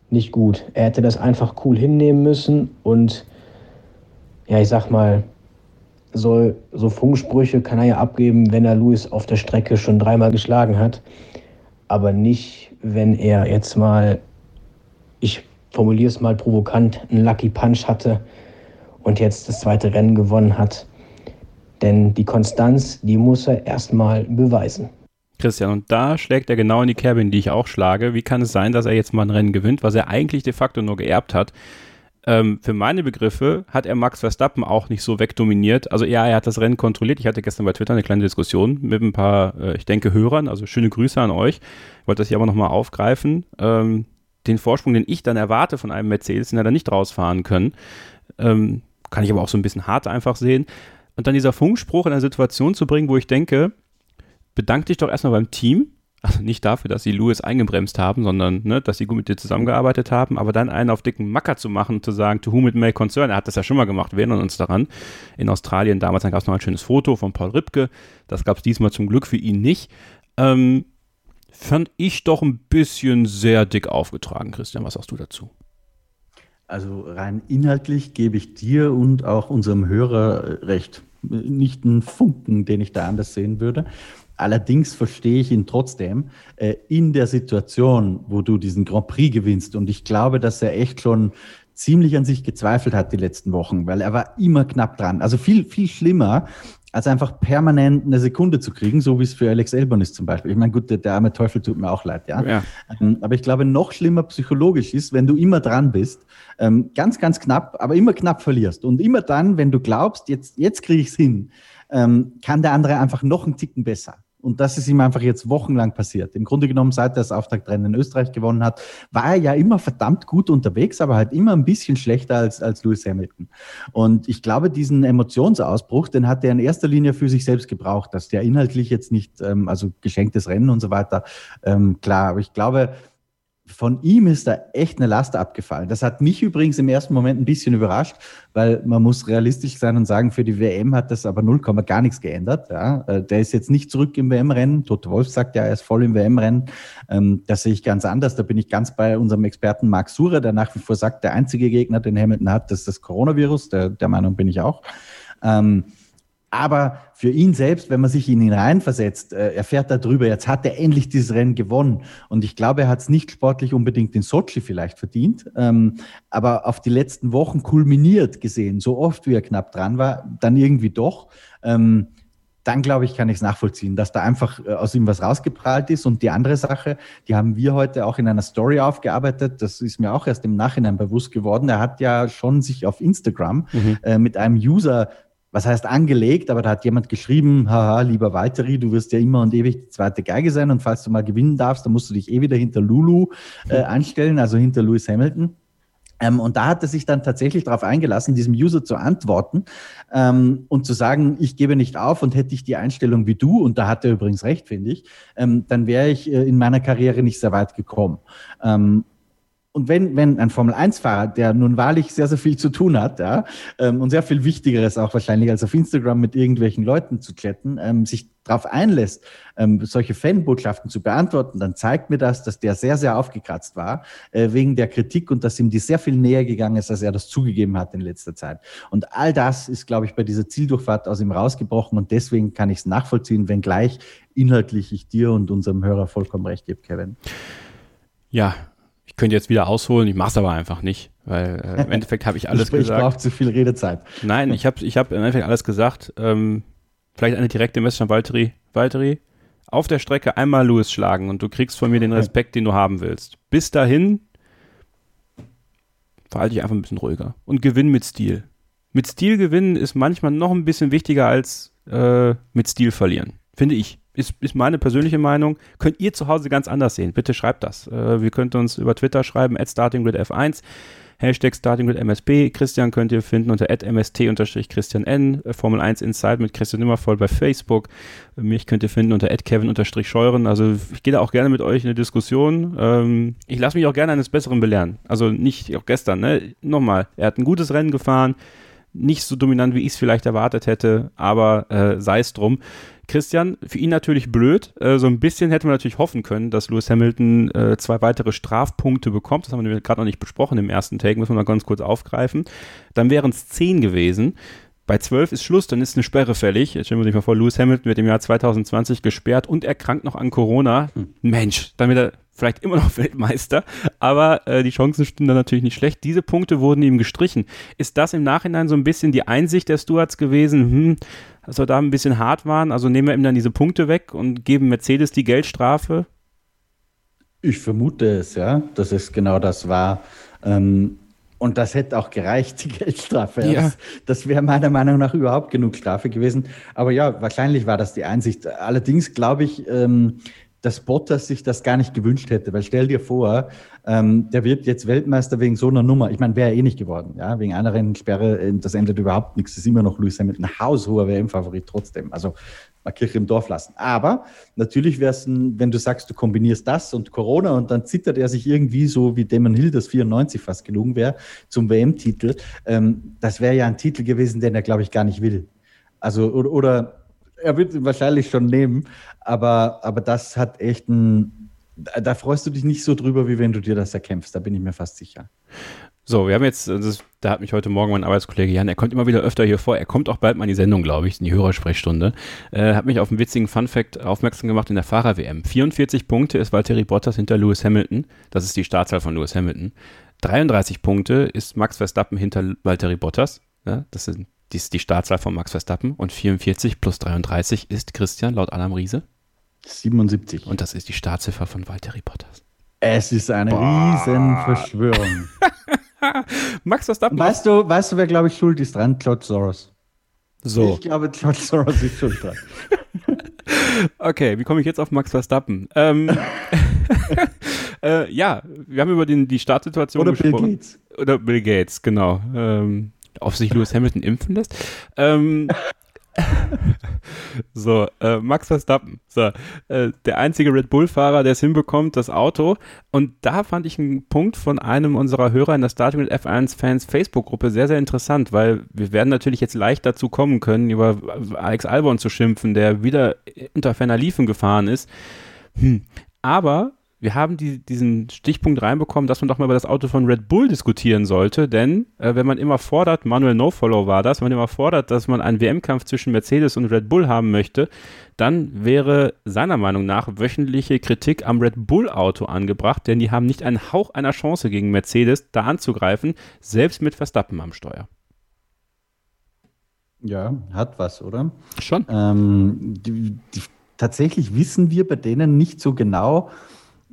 S5: nicht gut. Er hätte das einfach cool hinnehmen müssen und ja, ich sag mal, soll, so Funksprüche kann er ja abgeben, wenn er Louis auf der Strecke schon dreimal geschlagen hat. Aber nicht, wenn er jetzt mal, ich formuliere es mal provokant, einen Lucky Punch hatte und jetzt das zweite Rennen gewonnen hat. Denn die Konstanz, die muss er erstmal beweisen.
S3: Christian, und da schlägt er genau in die Kerbe, in die ich auch schlage. Wie kann es sein, dass er jetzt mal ein Rennen gewinnt, was er eigentlich de facto nur geerbt hat? Ähm, für meine Begriffe hat er Max Verstappen auch nicht so wegdominiert. Also ja, er hat das Rennen kontrolliert. Ich hatte gestern bei Twitter eine kleine Diskussion mit ein paar, äh, ich denke, Hörern. Also schöne Grüße an euch. Ich wollte das hier aber nochmal aufgreifen. Ähm, den Vorsprung, den ich dann erwarte von einem Mercedes, den er dann nicht rausfahren können. Ähm, kann ich aber auch so ein bisschen hart einfach sehen. Und dann dieser Funkspruch in eine Situation zu bringen, wo ich denke, bedank dich doch erstmal beim Team. Also nicht dafür, dass sie Lewis eingebremst haben, sondern ne, dass sie gut mit dir zusammengearbeitet haben, aber dann einen auf dicken Macker zu machen und zu sagen, to whom it may concern, er hat das ja schon mal gemacht, wir erinnern uns daran. In Australien damals, gab es noch ein schönes Foto von Paul Ripke, das gab es diesmal zum Glück für ihn nicht. Ähm, fand ich doch ein bisschen sehr dick aufgetragen, Christian, was sagst du dazu?
S4: Also rein inhaltlich gebe ich dir und auch unserem Hörer recht. Nicht einen Funken, den ich da anders sehen würde. Allerdings verstehe ich ihn trotzdem äh, in der Situation, wo du diesen Grand Prix gewinnst. Und ich glaube, dass er echt schon ziemlich an sich gezweifelt hat die letzten Wochen, weil er war immer knapp dran. Also viel, viel schlimmer, als einfach permanent eine Sekunde zu kriegen, so wie es für Alex Elbon ist zum Beispiel. Ich meine, gut, der, der, arme Teufel tut mir auch leid, ja. ja. Ähm, aber ich glaube, noch schlimmer psychologisch ist, wenn du immer dran bist, ähm, ganz, ganz knapp, aber immer knapp verlierst. Und immer dann, wenn du glaubst, jetzt, jetzt kriege ich es hin, ähm, kann der andere einfach noch einen Ticken besser. Und das ist ihm einfach jetzt wochenlang passiert. Im Grunde genommen, seit er das Auftaktrennen in Österreich gewonnen hat, war er ja immer verdammt gut unterwegs, aber halt immer ein bisschen schlechter als, als Lewis Hamilton. Und ich glaube, diesen Emotionsausbruch, den hat er in erster Linie für sich selbst gebraucht, dass der inhaltlich jetzt nicht, ähm, also geschenktes Rennen und so weiter, ähm, klar. Aber ich glaube, von ihm ist da echt eine Last abgefallen. Das hat mich übrigens im ersten Moment ein bisschen überrascht, weil man muss realistisch sein und sagen, für die WM hat das aber 0, gar nichts geändert. Ja. Äh, der ist jetzt nicht zurück im WM-Rennen. Toto Wolf sagt ja, er ist voll im WM-Rennen. Ähm, das sehe ich ganz anders. Da bin ich ganz bei unserem Experten Marc Surer, der nach wie vor sagt, der einzige Gegner, den Hamilton hat, ist das Coronavirus. Der, der Meinung bin ich auch. Ähm, aber für ihn selbst, wenn man sich in ihn reinversetzt, äh, erfährt er drüber, jetzt hat er endlich dieses Rennen gewonnen. Und ich glaube, er hat es nicht sportlich unbedingt in Sochi vielleicht verdient, ähm, aber auf die letzten Wochen kulminiert gesehen, so oft wie er knapp dran war, dann irgendwie doch. Ähm, dann glaube ich, kann ich es nachvollziehen, dass da einfach äh, aus ihm was rausgeprallt ist. Und die andere Sache, die haben wir heute auch in einer Story aufgearbeitet. Das ist mir auch erst im Nachhinein bewusst geworden. Er hat ja schon sich auf Instagram mhm. äh, mit einem User was heißt angelegt, aber da hat jemand geschrieben, haha, lieber Walteri, du wirst ja immer und ewig die zweite Geige sein und falls du mal gewinnen darfst, dann musst du dich eh wieder hinter Lulu äh, anstellen, also hinter Lewis Hamilton. Ähm, und da hat er sich dann tatsächlich darauf eingelassen, diesem User zu antworten ähm, und zu sagen, ich gebe nicht auf und hätte ich die Einstellung wie du, und da hat er übrigens recht, finde ich, ähm, dann wäre ich äh, in meiner Karriere nicht sehr weit gekommen. Und wenn, wenn ein Formel-1-Fahrer, der nun wahrlich sehr, sehr viel zu tun hat, ja, ähm, und sehr viel Wichtigeres auch wahrscheinlich als auf Instagram mit irgendwelchen Leuten zu chatten, ähm, sich darauf einlässt, ähm, solche Fanbotschaften zu beantworten, dann zeigt mir das, dass der sehr, sehr aufgekratzt war äh, wegen der Kritik und dass ihm die sehr viel näher gegangen ist, als er das zugegeben hat in letzter Zeit. Und all das ist, glaube ich, bei dieser Zieldurchfahrt aus ihm rausgebrochen und deswegen kann ich es nachvollziehen, wenngleich inhaltlich ich dir und unserem Hörer vollkommen recht gebe, Kevin.
S3: Ja, ich könnte jetzt wieder ausholen, ich mache es aber einfach nicht, weil äh, im *laughs* Endeffekt habe ich alles
S4: ich,
S3: gesagt.
S4: Ich brauche zu viel Redezeit.
S3: Nein, ich habe ich hab im Endeffekt alles gesagt. Ähm, vielleicht eine direkte Message an Valtteri. Valtteri, auf der Strecke einmal Lewis schlagen und du kriegst von mir den Respekt, den du haben willst. Bis dahin verhalte dich einfach ein bisschen ruhiger und gewinn mit Stil. Mit Stil gewinnen ist manchmal noch ein bisschen wichtiger als äh, mit Stil verlieren, finde ich. Ist, ist meine persönliche Meinung. Könnt ihr zu Hause ganz anders sehen. Bitte schreibt das. Äh, wir könnt uns über Twitter schreiben, at startinggridf1. Hashtag StartingGridMSP. Christian könnt ihr finden unter mst-christian n. Formel 1 Inside mit Christian Nimmervoll bei Facebook. Mich könnt ihr finden unter kevin-scheuren. Also ich gehe da auch gerne mit euch in eine Diskussion. Ähm, ich lasse mich auch gerne eines Besseren belehren. Also nicht auch gestern. Ne? Nochmal, er hat ein gutes Rennen gefahren. Nicht so dominant, wie ich es vielleicht erwartet hätte, aber äh, sei es drum. Christian, für ihn natürlich blöd. Äh, so ein bisschen hätte man natürlich hoffen können, dass Lewis Hamilton äh, zwei weitere Strafpunkte bekommt. Das haben wir gerade noch nicht besprochen im ersten Take, müssen wir mal ganz kurz aufgreifen. Dann wären es zehn gewesen. Bei 12 ist Schluss, dann ist eine Sperre fällig. Jetzt stellen wir uns mal vor, Lewis Hamilton wird im Jahr 2020 gesperrt und erkrankt noch an Corona. Hm. Mensch, dann wird er vielleicht immer noch *laughs* Weltmeister, aber äh, die Chancen stimmen dann natürlich nicht schlecht. Diese Punkte wurden ihm gestrichen. Ist das im Nachhinein so ein bisschen die Einsicht der Stewards gewesen, hm, dass wir da ein bisschen hart waren? Also nehmen wir ihm dann diese Punkte weg und geben Mercedes die Geldstrafe?
S4: Ich vermute es, ja, dass es genau das war. Ähm, und das hätte auch gereicht, die Geldstrafe. Ja. Das, das wäre meiner Meinung nach überhaupt genug Strafe gewesen. Aber ja, wahrscheinlich war das die Einsicht. Allerdings glaube ich, ähm, dass Bottas sich das gar nicht gewünscht hätte. Weil stell dir vor, ähm, der wird jetzt Weltmeister wegen so einer Nummer. Ich meine, wäre er eh nicht geworden. Ja? Wegen einer Rennsperre, äh, das ändert überhaupt nichts. Das ist immer noch Lewis Hamilton, haushoher WM-Favorit trotzdem. Also mal Kirche im Dorf lassen. Aber natürlich wäre es, wenn du sagst, du kombinierst das und Corona und dann zittert er sich irgendwie so, wie Damon Hill das 94 fast gelungen wäre, zum WM-Titel. Ähm, das wäre ja ein Titel gewesen, den er, glaube ich, gar nicht will. Also, oder, oder er wird ihn wahrscheinlich schon nehmen, aber, aber das hat echt ein, da freust du dich nicht so drüber, wie wenn du dir das erkämpfst, da bin ich mir fast sicher.
S3: So, wir haben jetzt, das, da hat mich heute Morgen mein Arbeitskollege Jan, er kommt immer wieder öfter hier vor, er kommt auch bald mal in die Sendung, glaube ich, in die Hörersprechstunde, äh, hat mich auf einen witzigen Funfact aufmerksam gemacht in der Fahrer-WM. 44 Punkte ist Valtteri Bottas hinter Lewis Hamilton, das ist die Startzahl von Lewis Hamilton. 33 Punkte ist Max Verstappen hinter Valtteri Bottas, ja, das, sind, die ist die Startzahl von Max Verstappen und 44 plus 33 ist Christian laut Adam Riese.
S4: 77.
S3: Und das ist die Startziffer von Valtteri Bottas.
S4: Es ist eine riesen Verschwörung. *laughs*
S3: Max Verstappen.
S4: Weißt du, weißt du, wer, glaube ich, schuld ist dran? George Soros.
S3: So.
S4: Ich glaube, George Soros ist schuld dran. *laughs*
S3: Okay, wie komme ich jetzt auf Max Verstappen? Ähm, *laughs* äh, ja, wir haben über den, die Startsituation
S4: Oder Bill
S3: gesprochen.
S4: Gates.
S3: Oder Bill Gates, genau. Ähm, ob sich Lewis Hamilton impfen lässt. Ähm, *laughs* so, äh, Max Verstappen, so, äh, der einzige Red Bull-Fahrer, der es hinbekommt, das Auto. Und da fand ich einen Punkt von einem unserer Hörer in der Starting mit F1-Fans Facebook-Gruppe sehr, sehr interessant, weil wir werden natürlich jetzt leicht dazu kommen können, über Alex Albon zu schimpfen, der wieder unter ferner Liefen gefahren ist. Hm. Aber wir haben die, diesen Stichpunkt reinbekommen, dass man doch mal über das Auto von Red Bull diskutieren sollte, denn äh, wenn man immer fordert, Manuel No-Follow war das, wenn man immer fordert, dass man einen WM-Kampf zwischen Mercedes und Red Bull haben möchte, dann wäre seiner Meinung nach wöchentliche Kritik am Red Bull-Auto angebracht, denn die haben nicht einen Hauch einer Chance gegen Mercedes da anzugreifen, selbst mit Verstappen am Steuer.
S4: Ja, hat was, oder?
S3: Schon.
S4: Ähm, die, die, tatsächlich wissen wir bei denen nicht so genau,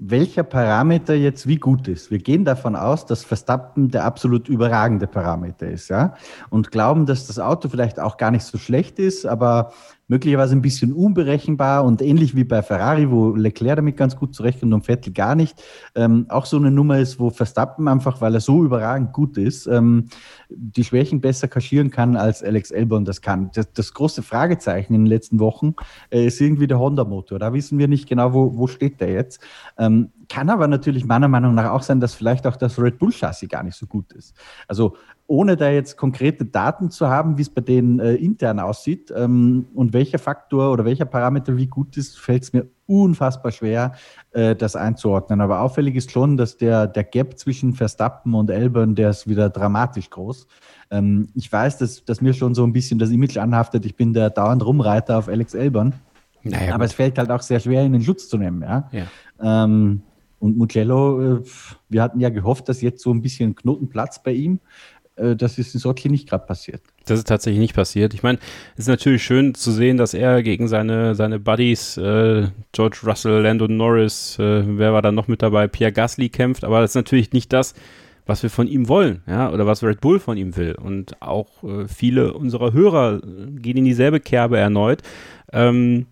S4: welcher Parameter jetzt wie gut ist. Wir gehen davon aus, dass Verstappen der absolut überragende Parameter ist, ja, und glauben, dass das Auto vielleicht auch gar nicht so schlecht ist, aber möglicherweise ein bisschen unberechenbar und ähnlich wie bei Ferrari, wo Leclerc damit ganz gut zurechtkommt und Vettel gar nicht, ähm, auch so eine Nummer ist, wo Verstappen einfach, weil er so überragend gut ist, ähm, die Schwächen besser kaschieren kann, als Alex Albon das kann. Das, das große Fragezeichen in den letzten Wochen äh, ist irgendwie der Honda-Motor. Da wissen wir nicht genau, wo, wo steht der jetzt. Ähm, kann aber natürlich meiner Meinung nach auch sein, dass vielleicht auch das Red Bull-Chassis gar nicht so gut ist. Also ohne da jetzt konkrete Daten zu haben, wie es bei denen äh, intern aussieht ähm, und welcher Faktor oder welcher Parameter wie gut ist, fällt es mir unfassbar schwer, äh, das einzuordnen. Aber auffällig ist schon, dass der, der Gap zwischen Verstappen und Elbern, der ist wieder dramatisch groß. Ähm, ich weiß, dass, dass mir schon so ein bisschen das Image anhaftet, ich bin der dauernd Rumreiter auf Alex Elbern.
S3: Naja,
S4: aber
S3: gut.
S4: es fällt halt auch sehr schwer, ihn in Schutz zu nehmen. Ja?
S3: Ja.
S4: Ähm, und Mugello, äh, wir hatten ja gehofft, dass jetzt so ein bisschen Knotenplatz bei ihm. Äh, das ist in Sochi nicht gerade passiert.
S3: Das ist tatsächlich nicht passiert. Ich meine, es ist natürlich schön zu sehen, dass er gegen seine, seine Buddies, äh, George Russell, Lando Norris, äh, wer war da noch mit dabei, Pierre Gasly kämpft, aber das ist natürlich nicht das, was wir von ihm wollen, ja, oder was Red Bull von ihm will. Und auch äh, viele unserer Hörer gehen in dieselbe Kerbe erneut. Ähm,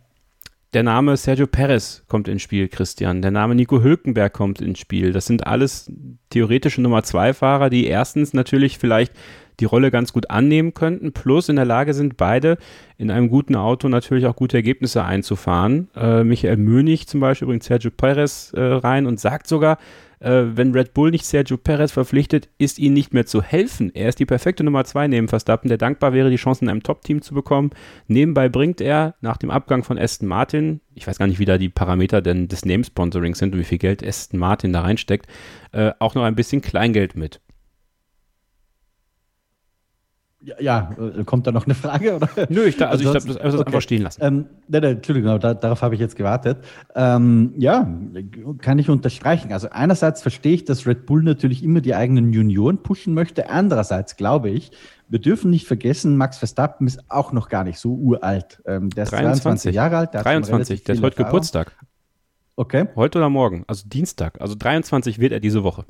S3: der Name Sergio Perez kommt ins Spiel, Christian. Der Name Nico Hülkenberg kommt ins Spiel. Das sind alles theoretische Nummer zwei Fahrer, die erstens natürlich vielleicht die Rolle ganz gut annehmen könnten, plus in der Lage sind, beide in einem guten Auto natürlich auch gute Ergebnisse einzufahren. Äh, Michael Mönig zum Beispiel bringt Sergio Perez äh, rein und sagt sogar, äh, wenn Red Bull nicht Sergio Perez verpflichtet, ist ihnen nicht mehr zu helfen. Er ist die perfekte Nummer zwei neben Verstappen, der dankbar wäre, die Chance in einem Top-Team zu bekommen. Nebenbei bringt er nach dem Abgang von Aston Martin, ich weiß gar nicht, wie da die Parameter denn des Name-Sponsorings sind und wie viel Geld Aston Martin da reinsteckt, äh, auch noch ein bisschen Kleingeld mit.
S4: Ja, äh, kommt da noch eine Frage? Oder?
S3: Nö, ich da, also ich glaube, das,
S4: okay.
S3: einfach stehen lassen.
S4: Ähm, nein, nein, Entschuldigung, aber da, darauf habe ich jetzt gewartet. Ähm, ja, kann ich unterstreichen. Also einerseits verstehe ich, dass Red Bull natürlich immer die eigenen Junioren pushen möchte. Andererseits glaube ich, wir dürfen nicht vergessen, Max Verstappen ist auch noch gar nicht so uralt. Ähm, der ist 23,
S3: 23
S4: Jahre alt. Der hat schon
S3: 23,
S4: relativ
S3: der
S4: viel
S3: heute
S4: Erfahrung.
S3: Geburtstag.
S4: Okay,
S3: Heute oder morgen, also Dienstag. Also 23 wird er diese Woche.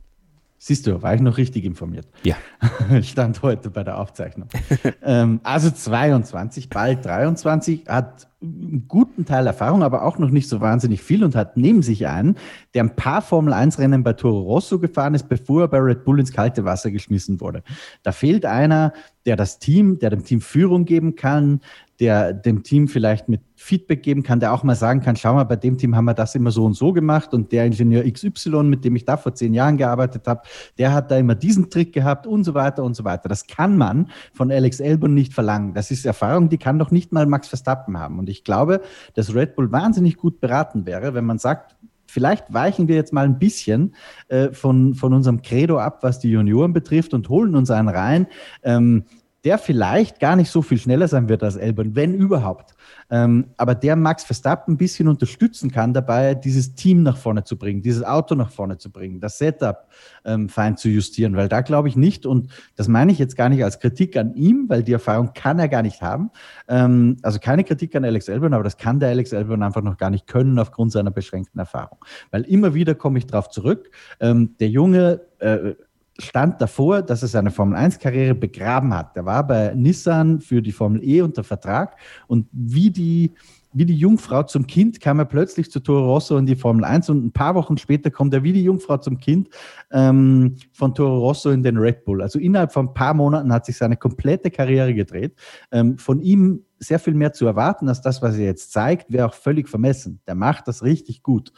S4: Siehst du, war ich noch richtig informiert.
S3: Ja. *laughs*
S4: Stand heute bei der Aufzeichnung. *laughs* ähm, also 22, bald 23, hat einen guten Teil Erfahrung, aber auch noch nicht so wahnsinnig viel und hat neben sich einen, der ein paar Formel-1-Rennen bei Toro Rosso gefahren ist, bevor er bei Red Bull ins kalte Wasser geschmissen wurde. Da fehlt einer, der das Team, der dem Team Führung geben kann, der dem Team vielleicht mit Feedback geben kann, der auch mal sagen kann, schau mal, bei dem Team haben wir das immer so und so gemacht und der Ingenieur XY, mit dem ich da vor zehn Jahren gearbeitet habe, der hat da immer diesen Trick gehabt und so weiter und so weiter. Das kann man von Alex Albon nicht verlangen. Das ist Erfahrung, die kann doch nicht mal Max Verstappen haben. Und ich glaube, dass Red Bull wahnsinnig gut beraten wäre, wenn man sagt, vielleicht weichen wir jetzt mal ein bisschen äh, von, von unserem Credo ab, was die Junioren betrifft und holen uns einen rein, ähm, der vielleicht gar nicht so viel schneller sein wird als Elbern, wenn überhaupt. Ähm, aber der Max Verstappen ein bisschen unterstützen kann dabei, dieses Team nach vorne zu bringen, dieses Auto nach vorne zu bringen, das Setup ähm, fein zu justieren, weil da glaube ich nicht, und das meine ich jetzt gar nicht als Kritik an ihm, weil die Erfahrung kann er gar nicht haben. Ähm, also keine Kritik an Alex Elbern, aber das kann der Alex Elbern einfach noch gar nicht können aufgrund seiner beschränkten Erfahrung. Weil immer wieder komme ich darauf zurück, ähm, der Junge äh, stand davor, dass er seine Formel-1-Karriere begraben hat. Er war bei Nissan für die Formel E unter Vertrag und wie die, wie die Jungfrau zum Kind kam er plötzlich zu Toro Rosso in die Formel 1 und ein paar Wochen später kommt er wie die Jungfrau zum Kind ähm, von Toro Rosso in den Red Bull. Also innerhalb von ein paar Monaten hat sich seine komplette Karriere gedreht. Ähm, von ihm sehr viel mehr zu erwarten als das, was er jetzt zeigt, wäre auch völlig vermessen. Der macht das richtig gut.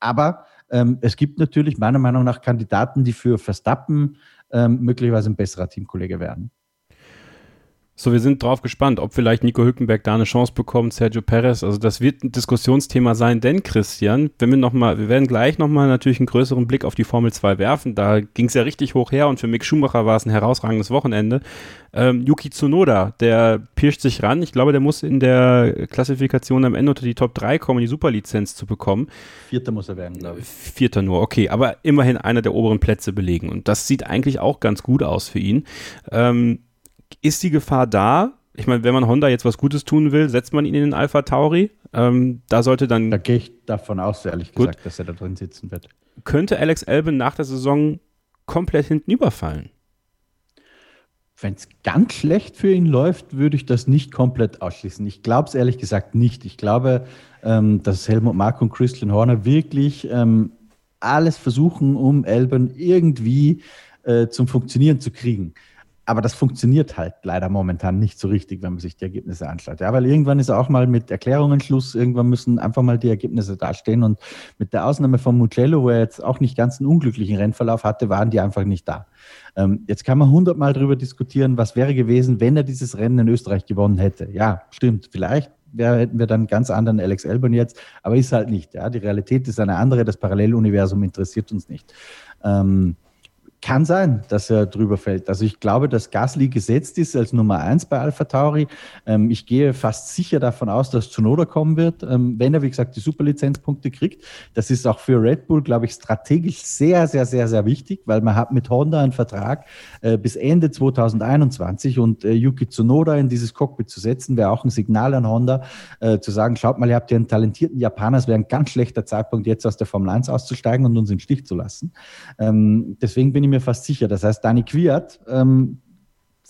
S4: Aber ähm, es gibt natürlich meiner Meinung nach Kandidaten, die für Verstappen ähm, möglicherweise ein besserer Teamkollege werden.
S3: So, wir sind drauf gespannt, ob vielleicht Nico Hülkenberg da eine Chance bekommt, Sergio Perez. Also das wird ein Diskussionsthema sein, denn Christian, wenn wir noch mal, wir werden gleich nochmal natürlich einen größeren Blick auf die Formel 2 werfen. Da ging es ja richtig hoch her und für Mick Schumacher war es ein herausragendes Wochenende. Ähm, Yuki Tsunoda, der pirscht sich ran. Ich glaube, der muss in der Klassifikation am Ende unter die Top 3 kommen, die Superlizenz zu bekommen.
S4: Vierter muss er werden, glaube
S3: ich. Vierter nur, okay. Aber immerhin einer der oberen Plätze belegen. Und das sieht eigentlich auch ganz gut aus für ihn. Ähm, ist die Gefahr da? Ich meine, wenn man Honda jetzt was Gutes tun will, setzt man ihn in den Alpha Tauri. Ähm, da sollte dann.
S4: Da gehe ich davon aus, ehrlich gut. gesagt, dass er da drin sitzen wird.
S3: Könnte Alex Albin nach der Saison komplett hinten überfallen?
S4: Wenn es ganz schlecht für ihn läuft, würde ich das nicht komplett ausschließen. Ich glaube es ehrlich gesagt nicht. Ich glaube, ähm, dass Helmut Mark und Christian Horner wirklich ähm, alles versuchen, um Elben irgendwie äh, zum Funktionieren zu kriegen aber das funktioniert halt leider momentan nicht so richtig, wenn man sich die Ergebnisse anschaut. Ja, weil irgendwann ist auch mal mit Erklärungen Schluss. Irgendwann müssen einfach mal die Ergebnisse dastehen. Und mit der Ausnahme von Mugello, wo er jetzt auch nicht ganz einen unglücklichen Rennverlauf hatte, waren die einfach nicht da. Ähm, jetzt kann man hundertmal darüber diskutieren, was wäre gewesen, wenn er dieses Rennen in Österreich gewonnen hätte. Ja, stimmt. Vielleicht wär, hätten wir dann einen ganz anderen Alex Elbern jetzt, aber ist halt nicht. Ja, die Realität ist eine andere. Das Paralleluniversum interessiert uns nicht. Ähm, kann sein, dass er drüber fällt. Also ich glaube, dass Gasly gesetzt ist als Nummer eins bei Alpha Tauri. Ähm, ich gehe fast sicher davon aus, dass Tsunoda kommen wird, ähm, wenn er, wie gesagt, die Superlizenzpunkte kriegt. Das ist auch für Red Bull, glaube ich, strategisch sehr, sehr, sehr, sehr wichtig, weil man hat mit Honda einen Vertrag äh, bis Ende 2021 und äh, Yuki Tsunoda in dieses Cockpit zu setzen, wäre auch ein Signal an Honda, äh, zu sagen, schaut mal, ihr habt ja einen talentierten Japaner, es wäre ein ganz schlechter Zeitpunkt, jetzt aus der Formel 1 auszusteigen und uns im Stich zu lassen. Ähm, deswegen bin ich mir fast sicher. Das heißt, Dani Quiert ähm,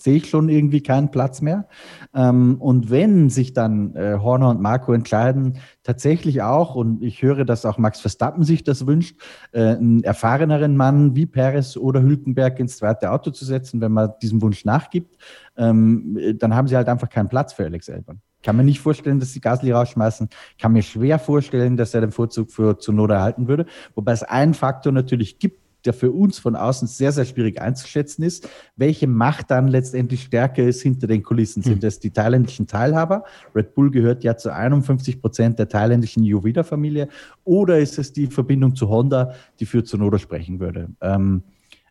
S4: sehe ich schon irgendwie keinen Platz mehr. Ähm, und wenn sich dann äh, Horner und Marco entscheiden, tatsächlich auch, und ich höre, dass auch Max Verstappen sich das wünscht, äh, einen erfahreneren Mann wie Perez oder Hülkenberg ins zweite Auto zu setzen, wenn man diesem Wunsch nachgibt, ähm, dann haben sie halt einfach keinen Platz für Alex Elbern. Kann mir nicht vorstellen, dass sie Gasly rausschmeißen. Kann mir schwer vorstellen, dass er den Vorzug für Zunoda erhalten würde. Wobei es einen Faktor natürlich gibt, der für uns von außen sehr, sehr schwierig einzuschätzen ist. Welche Macht dann letztendlich stärker ist hinter den Kulissen? Sind hm. es die thailändischen Teilhaber? Red Bull gehört ja zu 51 Prozent der thailändischen Jovida-Familie. Oder ist es die Verbindung zu Honda, die für Tsunoda sprechen würde? Ähm,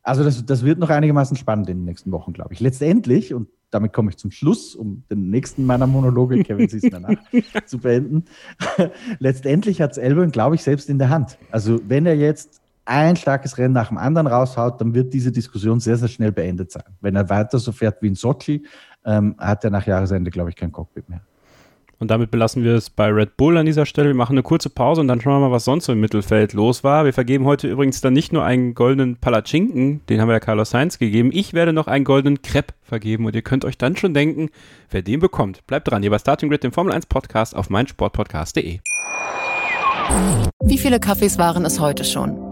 S4: also das, das wird noch einigermaßen spannend in den nächsten Wochen, glaube ich. Letztendlich, und damit komme ich zum Schluss, um den nächsten meiner Monologe, Kevin Sie es danach, *laughs* zu beenden. *laughs* Letztendlich hat es Elben, glaube ich, selbst in der Hand. Also wenn er jetzt ein starkes Rennen nach dem anderen raushaut, dann wird diese Diskussion sehr, sehr schnell beendet sein. Wenn er weiter so fährt wie in Sochi, ähm, hat er nach Jahresende, glaube ich, kein Cockpit mehr.
S3: Und damit belassen wir es bei Red Bull an dieser Stelle. Wir machen eine kurze Pause und dann schauen wir mal, was sonst so im Mittelfeld los war. Wir vergeben heute übrigens dann nicht nur einen goldenen Palatschinken, den haben wir ja Carlos Sainz gegeben. Ich werde noch einen goldenen Crepe vergeben und ihr könnt euch dann schon denken, wer den bekommt. Bleibt dran, hier bei Starting Grid, dem Formel 1 Podcast auf meinsportpodcast.de.
S6: Wie viele Kaffees waren es heute schon?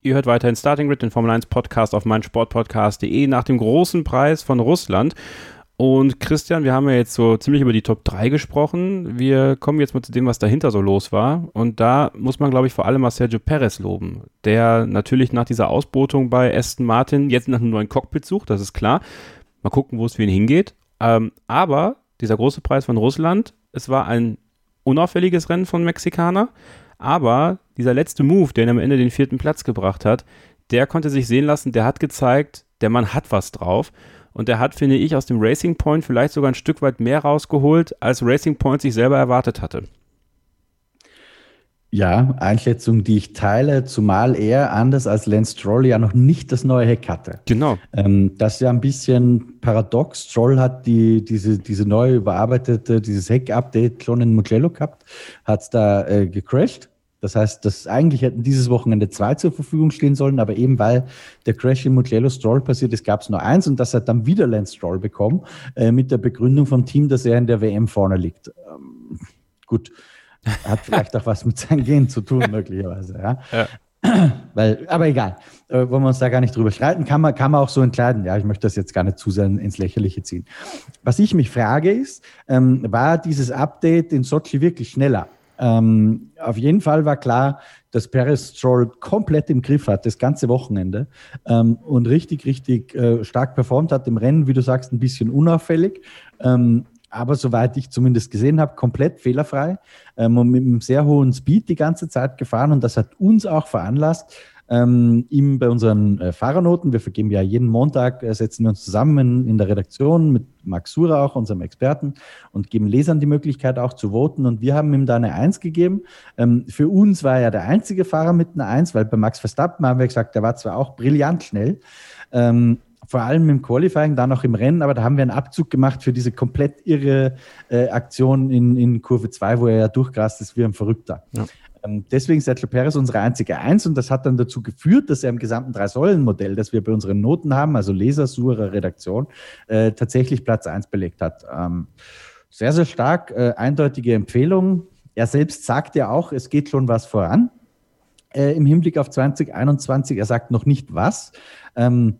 S3: Ihr hört weiterhin Starting Grid, den Formel 1 Podcast auf meinsportpodcast.de nach dem großen Preis von Russland. Und Christian, wir haben ja jetzt so ziemlich über die Top 3 gesprochen. Wir kommen jetzt mal zu dem, was dahinter so los war. Und da muss man, glaube ich, vor allem mal Sergio Perez loben, der natürlich nach dieser Ausbotung bei Aston Martin jetzt nach einem neuen Cockpit sucht, das ist klar. Mal gucken, wo es für ihn hingeht. Ähm, aber dieser große Preis von Russland, es war ein unauffälliges Rennen von Mexikaner. Aber dieser letzte Move, der ihn am Ende den vierten Platz gebracht hat, der konnte sich sehen lassen, der hat gezeigt, der Mann hat was drauf. Und der hat, finde ich, aus dem Racing Point vielleicht sogar ein Stück weit mehr rausgeholt, als Racing Point sich selber erwartet hatte.
S4: Ja, Einschätzung, die ich teile, zumal er anders als Lance Stroll ja noch nicht das neue Heck hatte.
S3: Genau.
S4: Ähm, das ist ja ein bisschen paradox. Stroll hat die, diese, diese neu überarbeitete, dieses Heck-Update schon in Mugello gehabt, hat es da äh, gecrashed. Das heißt, dass eigentlich hätten dieses Wochenende zwei zur Verfügung stehen sollen, aber eben weil der Crash in Mugello Stroll passiert ist, gab es nur eins und das hat dann wieder Lance Stroll bekommen, äh, mit der Begründung vom Team, dass er in der WM vorne liegt. Ähm, gut, hat vielleicht auch was mit seinem Gen zu tun, *laughs* möglicherweise. Ja. ja. *clears throat* Weil, aber egal, äh, wollen wir uns da gar nicht drüber streiten, kann man, kann man auch so entkleiden. Ja, ich möchte das jetzt gar nicht zu sehr ins Lächerliche ziehen. Was ich mich frage ist, ähm, war dieses Update in Sochi wirklich schneller? Ähm, auf jeden Fall war klar, dass Perez Stroll komplett im Griff hat, das ganze Wochenende ähm, und richtig, richtig äh, stark performt hat im Rennen, wie du sagst, ein bisschen unauffällig. Ähm, aber soweit ich zumindest gesehen habe, komplett fehlerfrei ähm, und mit einem sehr hohen Speed die ganze Zeit gefahren. Und das hat uns auch veranlasst, ähm, ihm bei unseren äh, Fahrernoten, wir vergeben ja jeden Montag, äh, setzen wir uns zusammen in, in, der Redaktion mit Max Sura auch, unserem Experten, und geben Lesern die Möglichkeit auch zu voten. Und wir haben ihm da eine Eins gegeben. Ähm, für uns war er der einzige Fahrer mit einer Eins, weil bei Max Verstappen haben wir gesagt, der war zwar auch brillant schnell, ähm, vor allem im Qualifying, dann auch im Rennen, aber da haben wir einen Abzug gemacht für diese komplett irre äh, Aktion in, in Kurve 2, wo er ja durchgrast ist wie ein Verrückter. Ja. Ähm, deswegen ist Sergio Perez unsere einzige Eins und das hat dann dazu geführt, dass er im gesamten Drei-Säulen-Modell, das wir bei unseren Noten haben, also Leser, Surer, Redaktion, äh, tatsächlich Platz 1 belegt hat. Ähm, sehr, sehr stark, äh, eindeutige Empfehlung. Er selbst sagt ja auch, es geht schon was voran äh, im Hinblick auf 2021. Er sagt noch nicht was. Ähm,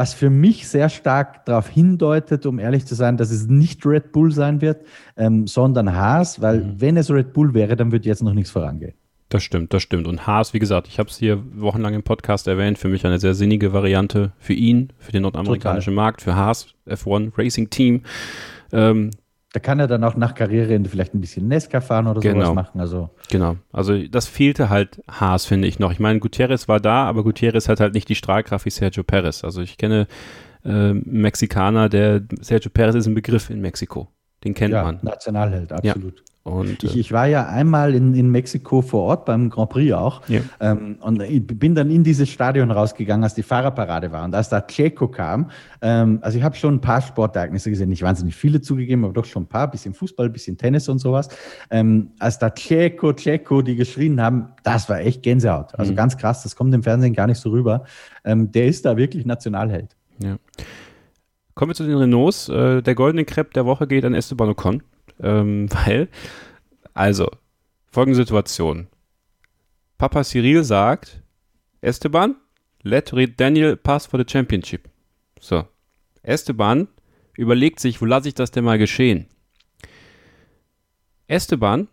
S4: was für mich sehr stark darauf hindeutet, um ehrlich zu sein, dass es nicht Red Bull sein wird, ähm, sondern Haas, weil mhm. wenn es Red Bull wäre, dann würde jetzt noch nichts vorangehen.
S3: Das stimmt, das stimmt. Und Haas, wie gesagt, ich habe es hier wochenlang im Podcast erwähnt, für mich eine sehr sinnige Variante für ihn, für den nordamerikanischen Total. Markt, für Haas, F1 Racing Team. Ähm,
S4: da kann er dann auch nach Karriereende vielleicht ein bisschen Nesca fahren oder genau. sowas machen. Also.
S3: Genau. Also das fehlte halt Haas, finde ich noch. Ich meine, Gutierrez war da, aber Gutierrez hat halt nicht die Strahlkraft wie Sergio Perez. Also ich kenne äh, Mexikaner, der Sergio Perez ist ein Begriff in Mexiko. Den kennt ja, man.
S4: Nationalheld, absolut. Ja. Und, ich, äh, ich, war ja einmal in, in Mexiko vor Ort beim Grand Prix auch ja. ähm, und ich bin dann in dieses Stadion rausgegangen, als die Fahrerparade war. Und als da Checo kam, ähm, also ich habe schon ein paar Sportereignisse gesehen, nicht wahnsinnig viele zugegeben, aber doch schon ein paar, bisschen Fußball, bisschen Tennis und sowas. Ähm, als da Checo, Checo, die geschrien haben, das war echt Gänsehaut. Also mhm. ganz krass, das kommt im Fernsehen gar nicht so rüber. Ähm, der ist da wirklich Nationalheld.
S3: Ja. Kommen wir zu den Renaults. Äh, der goldene Crepe der Woche geht an Esteban Ocon ähm, *laughs* weil, also, folgende Situation. Papa Cyril sagt, Esteban, let Daniel pass for the championship. So. Esteban überlegt sich, wo lasse ich das denn mal geschehen? Esteban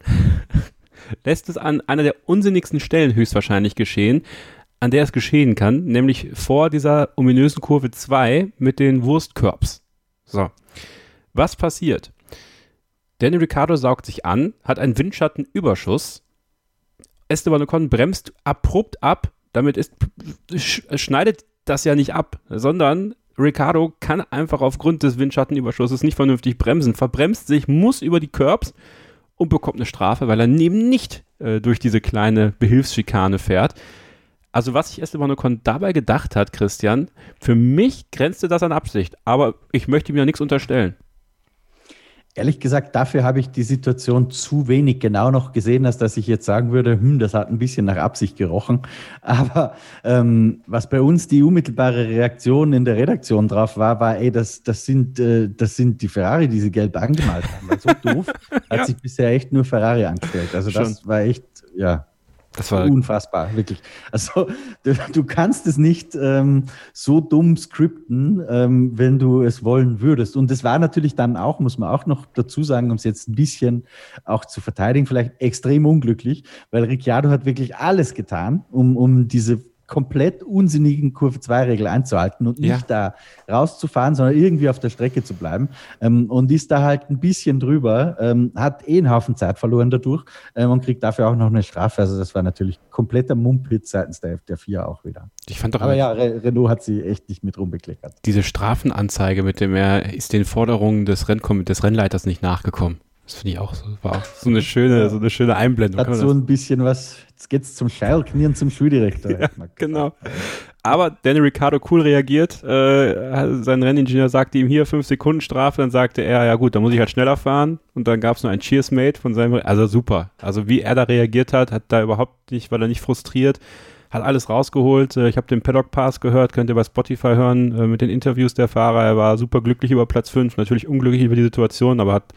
S3: *laughs* lässt es an einer der unsinnigsten Stellen höchstwahrscheinlich geschehen, an der es geschehen kann, nämlich vor dieser ominösen Kurve 2 mit den Wurstkörbs. So. Was passiert? Danny Ricciardo saugt sich an, hat einen Windschattenüberschuss. Esteban Ocon bremst abrupt ab. Damit ist, schneidet das ja nicht ab, sondern Ricciardo kann einfach aufgrund des Windschattenüberschusses nicht vernünftig bremsen, verbremst sich, muss über die Curbs und bekommt eine Strafe, weil er neben nicht äh, durch diese kleine Behilfsschikane fährt. Also was sich Esteban Ocon dabei gedacht hat, Christian, für mich grenzte das an Absicht, aber ich möchte ihm ja nichts unterstellen.
S4: Ehrlich gesagt, dafür habe ich die Situation zu wenig genau noch gesehen, als dass ich jetzt sagen würde, hm, das hat ein bisschen nach Absicht gerochen. *laughs* Aber ähm, was bei uns die unmittelbare Reaktion in der Redaktion drauf war, war, ey, das, das, sind, äh, das sind die Ferrari, die sie gelb angemalt haben. So doof *laughs* hat ja. sich bisher echt nur Ferrari angestellt. Also das Schon. war echt, ja.
S3: Das war
S4: unfassbar, wirklich. Also *laughs* du, du kannst es nicht ähm, so dumm skripten, ähm, wenn du es wollen würdest. Und das war natürlich dann auch, muss man auch noch dazu sagen, um es jetzt ein bisschen auch zu verteidigen, vielleicht extrem unglücklich, weil Ricciardo hat wirklich alles getan, um, um diese komplett unsinnigen Kurve-2-Regel einzuhalten und nicht ja. da rauszufahren, sondern irgendwie auf der Strecke zu bleiben. Ähm, und ist da halt ein bisschen drüber, ähm, hat eh einen Haufen Zeit verloren dadurch ähm, und kriegt dafür auch noch eine Strafe. Also das war natürlich kompletter Mumpitz seitens der, der FIA auch wieder.
S3: Ich fand doch
S4: Aber ja, Re Renault hat sie echt nicht mit rumbekleckert.
S3: Diese Strafenanzeige mit dem er ist den Forderungen des, Renn des Rennleiters nicht nachgekommen. Das finde ich auch so, war auch so eine schöne, so eine schöne Einblendung.
S4: Hat so ein bisschen was, jetzt geht's zum Scheilknie und zum Schuldirektor. *laughs*
S3: Ja, genau. Aber Danny Ricciardo cool reagiert. Äh, sein Renningenieur sagte ihm hier fünf Sekunden Strafe, dann sagte er, ja gut, dann muss ich halt schneller fahren. Und dann gab es nur ein Cheersmate von seinem, also super. Also wie er da reagiert hat, hat da überhaupt nicht, war er nicht frustriert hat alles rausgeholt. Äh, ich habe den Paddock Pass gehört, könnt ihr bei Spotify hören äh, mit den Interviews der Fahrer. Er war super glücklich über Platz 5, natürlich unglücklich über die Situation, aber hat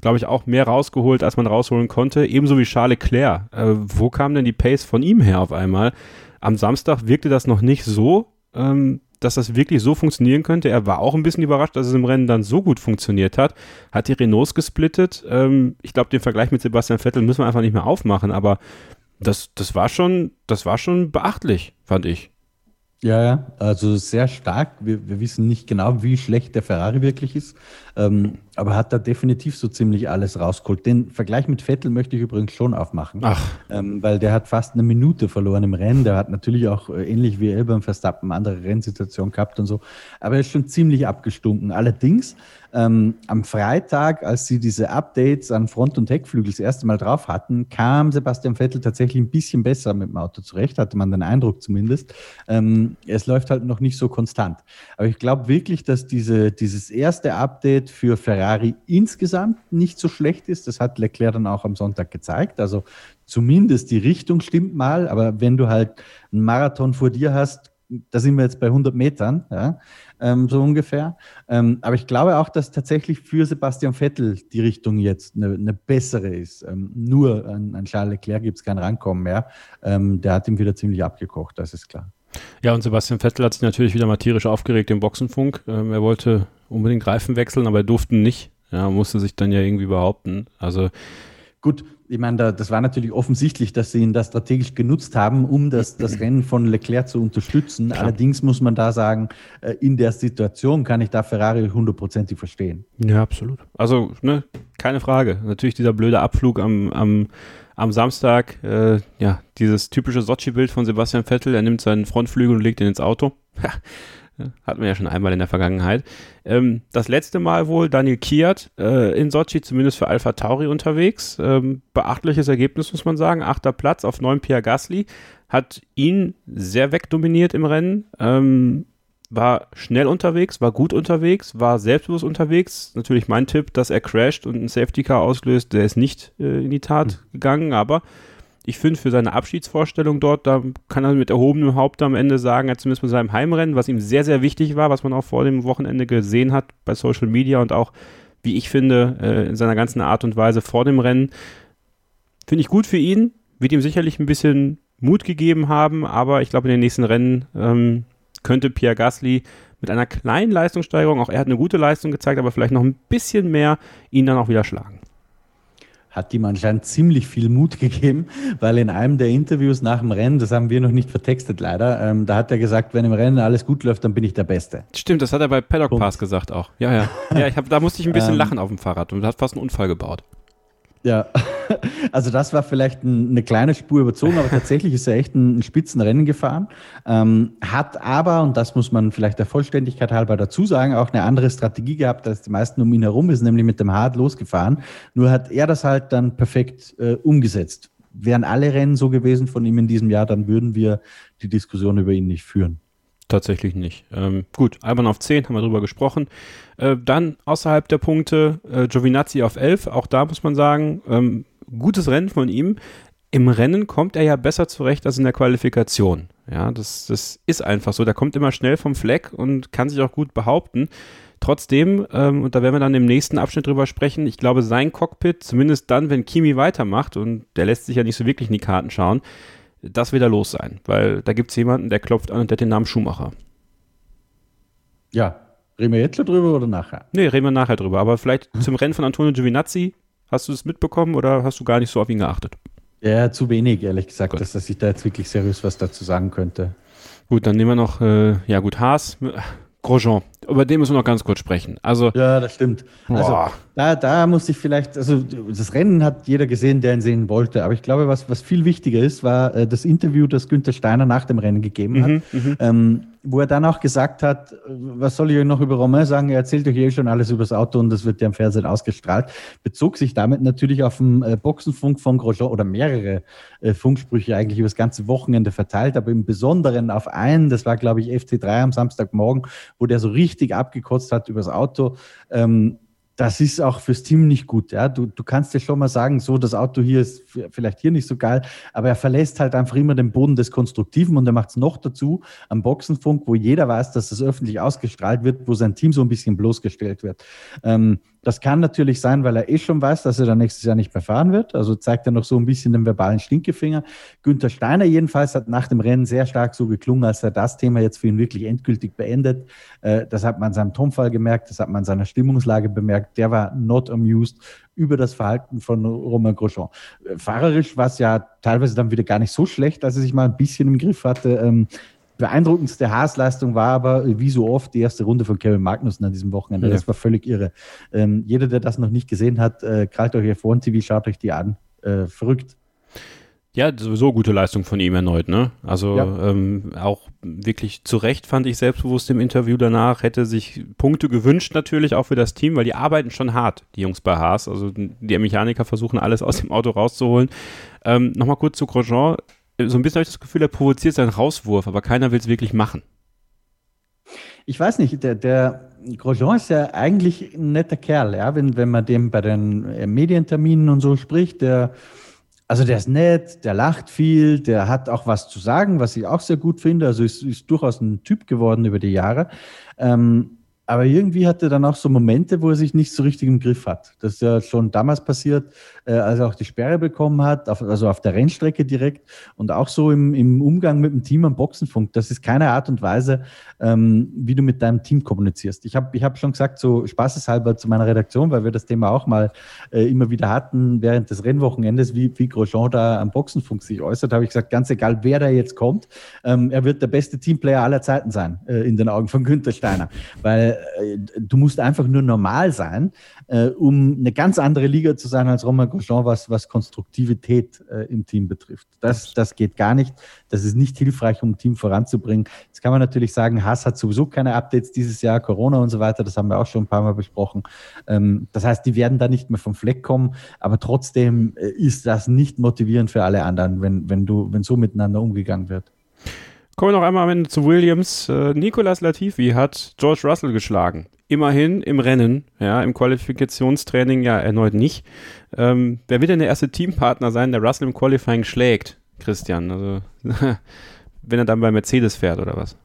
S3: glaube ich, auch mehr rausgeholt, als man rausholen konnte. Ebenso wie Charles Leclerc. Äh, wo kam denn die Pace von ihm her auf einmal? Am Samstag wirkte das noch nicht so, ähm, dass das wirklich so funktionieren könnte. Er war auch ein bisschen überrascht, dass es im Rennen dann so gut funktioniert hat. Hat die Renaults gesplittet. Ähm, ich glaube, den Vergleich mit Sebastian Vettel müssen wir einfach nicht mehr aufmachen, aber das, das war schon, das war schon beachtlich, fand ich.
S4: Ja, ja, also sehr stark. Wir, wir wissen nicht genau, wie schlecht der Ferrari wirklich ist. Ähm, aber hat da definitiv so ziemlich alles rausgeholt. Den Vergleich mit Vettel möchte ich übrigens schon aufmachen, ähm, weil der hat fast eine Minute verloren im Rennen. Der hat natürlich auch äh, ähnlich wie Elber Verstappen andere Rennsituationen gehabt und so, aber er ist schon ziemlich abgestunken. Allerdings ähm, am Freitag, als sie diese Updates an Front- und Heckflügel das erste Mal drauf hatten, kam Sebastian Vettel tatsächlich ein bisschen besser mit dem Auto zurecht, hatte man den Eindruck zumindest. Ähm, es läuft halt noch nicht so konstant. Aber ich glaube wirklich, dass diese, dieses erste Update für Ferrari Ferrari insgesamt nicht so schlecht ist. Das hat Leclerc dann auch am Sonntag gezeigt. Also zumindest die Richtung stimmt mal. Aber wenn du halt einen Marathon vor dir hast, da sind wir jetzt bei 100 Metern, ja, ähm, so ungefähr. Ähm, aber ich glaube auch, dass tatsächlich für Sebastian Vettel die Richtung jetzt eine, eine bessere ist. Ähm, nur an, an, Charles Leclerc gibt es kein Rankommen mehr. Ähm, der hat ihm wieder ziemlich abgekocht, das ist klar.
S3: Ja, und Sebastian Vettel hat sich natürlich wieder mal tierisch aufgeregt im Boxenfunk. Ähm, er wollte unbedingt Reifen wechseln, aber er durfte nicht. Ja, musste sich dann ja irgendwie behaupten. Also
S4: gut, ich meine, da, das war natürlich offensichtlich, dass sie ihn da strategisch genutzt haben, um das, das *clears throat* Rennen von Leclerc zu unterstützen. Klar. Allerdings muss man da sagen, äh, in der Situation kann ich da Ferrari hundertprozentig verstehen.
S3: Ja, absolut. Also, ne, keine Frage. Natürlich dieser blöde Abflug am, am, am Samstag, äh, ja, dieses typische Sochi-Bild von Sebastian Vettel, er nimmt seinen Frontflügel und legt ihn ins Auto. *laughs* Hatten wir ja schon einmal in der Vergangenheit. Ähm, das letzte Mal wohl Daniel Kiat äh, in Sochi, zumindest für Alpha Tauri unterwegs. Ähm, beachtliches Ergebnis, muss man sagen. Achter Platz auf neun Pierre Gasly. Hat ihn sehr wegdominiert im Rennen. Ähm, war schnell unterwegs, war gut unterwegs, war selbstbewusst unterwegs. Natürlich mein Tipp, dass er crasht und ein Safety Car auslöst. Der ist nicht äh, in die Tat mhm. gegangen, aber ich finde, für seine Abschiedsvorstellung dort, da kann er mit erhobenem Haupt am Ende sagen, er zumindest bei seinem Heimrennen, was ihm sehr, sehr wichtig war, was man auch vor dem Wochenende gesehen hat bei Social Media und auch, wie ich finde, äh, in seiner ganzen Art und Weise vor dem Rennen. Finde ich gut für ihn, wird ihm sicherlich ein bisschen Mut gegeben haben, aber ich glaube, in den nächsten Rennen ähm, könnte Pierre Gasly mit einer kleinen Leistungssteigerung, auch er hat eine gute Leistung gezeigt, aber vielleicht noch ein bisschen mehr, ihn dann auch wieder schlagen
S4: hat ihm anscheinend ziemlich viel Mut gegeben, weil in einem der Interviews nach dem Rennen, das haben wir noch nicht vertextet leider, ähm, da hat er gesagt, wenn im Rennen alles gut läuft, dann bin ich der Beste.
S3: Stimmt, das hat er bei Paddock. Pass gesagt auch. Ja, ja. Ja, ich hab, da musste ich ein bisschen *laughs* ähm, lachen auf dem Fahrrad und hat fast einen Unfall gebaut.
S4: Ja, *laughs* also das war vielleicht ein, eine kleine Spur überzogen, aber tatsächlich ist er echt ein, ein Spitzenrennen gefahren. Ähm, hat aber, und das muss man vielleicht der Vollständigkeit halber dazu sagen, auch eine andere Strategie gehabt als die meisten um ihn herum, ist nämlich mit dem Hard losgefahren. Nur hat er das halt dann perfekt äh, umgesetzt. Wären alle Rennen so gewesen von ihm in diesem Jahr, dann würden wir die Diskussion über ihn nicht führen.
S3: Tatsächlich nicht. Ähm, gut, Alban auf 10, haben wir drüber gesprochen. Äh, dann außerhalb der Punkte äh, Giovinazzi auf 11. Auch da muss man sagen, ähm, gutes Rennen von ihm. Im Rennen kommt er ja besser zurecht als in der Qualifikation. Ja, das, das ist einfach so. Der kommt immer schnell vom Fleck und kann sich auch gut behaupten. Trotzdem, ähm, und da werden wir dann im nächsten Abschnitt drüber sprechen, ich glaube, sein Cockpit, zumindest dann, wenn Kimi weitermacht, und der lässt sich ja nicht so wirklich in die Karten schauen, das wird er los sein, weil da gibt es jemanden, der klopft an und der hat den Namen Schumacher.
S4: Ja, reden wir jetzt schon drüber oder nachher?
S3: Nee, reden wir nachher drüber, aber vielleicht zum Rennen von Antonio Giovinazzi, hast du es mitbekommen oder hast du gar nicht so auf ihn geachtet?
S4: Ja, zu wenig, ehrlich gesagt, dass, dass ich da jetzt wirklich seriös was dazu sagen könnte.
S3: Gut, dann nehmen wir noch, äh, ja gut, Haas, Grosjean. Über den müssen wir noch ganz kurz sprechen. Also,
S4: ja, das stimmt. Also, da, da muss ich vielleicht, also das Rennen hat jeder gesehen, der ihn sehen wollte. Aber ich glaube, was, was viel wichtiger ist, war äh, das Interview, das Günther Steiner nach dem Rennen gegeben hat, mhm, mhm. ähm, wo er dann auch gesagt hat, was soll ich euch noch über Romain sagen? Er erzählt euch eh schon alles über das Auto und das wird ja im Fernsehen ausgestrahlt. Bezog sich damit natürlich auf den äh, Boxenfunk von Grosjean oder mehrere äh, Funksprüche eigentlich über das ganze Wochenende verteilt, aber im Besonderen auf einen, das war glaube ich FC3 am Samstagmorgen, wo der so richtig abgekotzt hat über das Auto. Ähm, das ist auch fürs Team nicht gut. Ja? Du, du kannst dir schon mal sagen, so, das Auto hier ist vielleicht hier nicht so geil, aber er verlässt halt einfach immer den Boden des Konstruktiven und er macht es noch dazu am Boxenfunk, wo jeder weiß, dass das öffentlich ausgestrahlt wird, wo sein Team so ein bisschen bloßgestellt wird. Ähm, das kann natürlich sein, weil er eh schon weiß, dass er dann nächstes Jahr nicht mehr fahren wird. Also zeigt er noch so ein bisschen den verbalen Stinkefinger. Günther Steiner jedenfalls hat nach dem Rennen sehr stark so geklungen, als er das Thema jetzt für ihn wirklich endgültig beendet. Äh, das hat man an seinem Tonfall gemerkt, das hat man an seiner Stimmungslage bemerkt. Der war not amused über das Verhalten von Romain Grosjean. Äh, fahrerisch war es ja teilweise dann wieder gar nicht so schlecht, als er sich mal ein bisschen im Griff hatte. Beeindruckendste Haasleistung war aber, wie so oft, die erste Runde von Kevin Magnussen an diesem Wochenende. Ja. Das war völlig irre. Ähm, jeder, der das noch nicht gesehen hat, äh, krallt euch vor TV, schaut euch die an. Äh, verrückt.
S3: Ja, sowieso gute Leistung von ihm erneut, ne? Also ja. ähm, auch wirklich zu Recht fand ich selbstbewusst im Interview danach, hätte sich Punkte gewünscht natürlich auch für das Team, weil die arbeiten schon hart, die Jungs bei Haas. Also die Mechaniker versuchen alles aus dem Auto rauszuholen. Ähm, Nochmal kurz zu Grosjean so ein bisschen habe ich das Gefühl, er provoziert seinen Rauswurf, aber keiner will es wirklich machen.
S4: Ich weiß nicht, der, der Grosjean ist ja eigentlich ein netter Kerl, ja, wenn, wenn man dem bei den äh, Medienterminen und so spricht, der, also der ist nett, der lacht viel, der hat auch was zu sagen, was ich auch sehr gut finde, also ist, ist durchaus ein Typ geworden über die Jahre. Ähm, aber irgendwie hat er dann auch so Momente, wo er sich nicht so richtig im Griff hat. Das ist ja schon damals passiert, äh, als er auch die Sperre bekommen hat, auf, also auf der Rennstrecke direkt und auch so im, im Umgang mit dem Team am Boxenfunk. Das ist keine Art und Weise, ähm, wie du mit deinem Team kommunizierst. Ich habe ich hab schon gesagt, so spaßeshalber zu meiner Redaktion, weil wir das Thema auch mal äh, immer wieder hatten während des Rennwochenendes, wie, wie Grosjean da am Boxenfunk sich äußert, habe ich gesagt, ganz egal, wer da jetzt kommt, ähm, er wird der beste Teamplayer aller Zeiten sein, äh, in den Augen von Günther Steiner. Weil äh, du musst einfach nur normal sein, äh, um eine ganz andere Liga zu sein als Romain Grosjean, was, was Konstruktivität äh, im Team betrifft. Das, das geht gar nicht. Das ist nicht hilfreich, um ein Team voranzubringen. Jetzt kann man natürlich sagen, Haas hat sowieso keine Updates dieses Jahr, Corona und so weiter. Das haben wir auch schon ein paar Mal besprochen. Ähm, das heißt, die werden da nicht mehr vom Fleck kommen. Aber trotzdem äh, ist das nicht motivierend für alle anderen, wenn, wenn, du, wenn so miteinander umgegangen wird.
S3: Kommen wir noch einmal am Ende zu Williams. Äh, Nicolas Latifi hat George Russell geschlagen. Immerhin im Rennen, ja, im Qualifikationstraining ja erneut nicht. Ähm, wer wird denn der erste Teampartner sein, der Russell im Qualifying schlägt, Christian? Also, *laughs* wenn er dann bei Mercedes fährt oder was?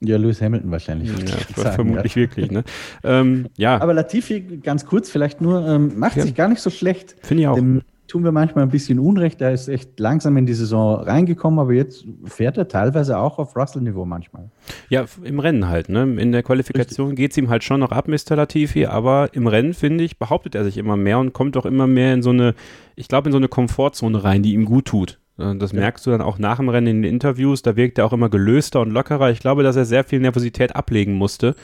S4: Ja, Lewis Hamilton wahrscheinlich.
S3: Ja, *laughs* sagen, vermutlich ja. wirklich. Ne? Ähm, ja.
S4: Aber Latifi, ganz kurz, vielleicht nur, ähm, macht ja. sich gar nicht so schlecht.
S3: Finde ich auch.
S4: Dem, tun wir manchmal ein bisschen Unrecht. Er ist echt langsam in die Saison reingekommen, aber jetzt fährt er teilweise auch auf Russell-Niveau manchmal.
S3: Ja, im Rennen halt. Ne? In der Qualifikation geht es ihm halt schon noch ab, Mr. Latifi, aber im Rennen, finde ich, behauptet er sich immer mehr und kommt auch immer mehr in so eine, ich glaube, in so eine Komfortzone rein, die ihm gut tut. Äh, das ja. merkst du dann auch nach dem Rennen in den Interviews. Da wirkt er auch immer gelöster und lockerer. Ich glaube, dass er sehr viel Nervosität ablegen musste,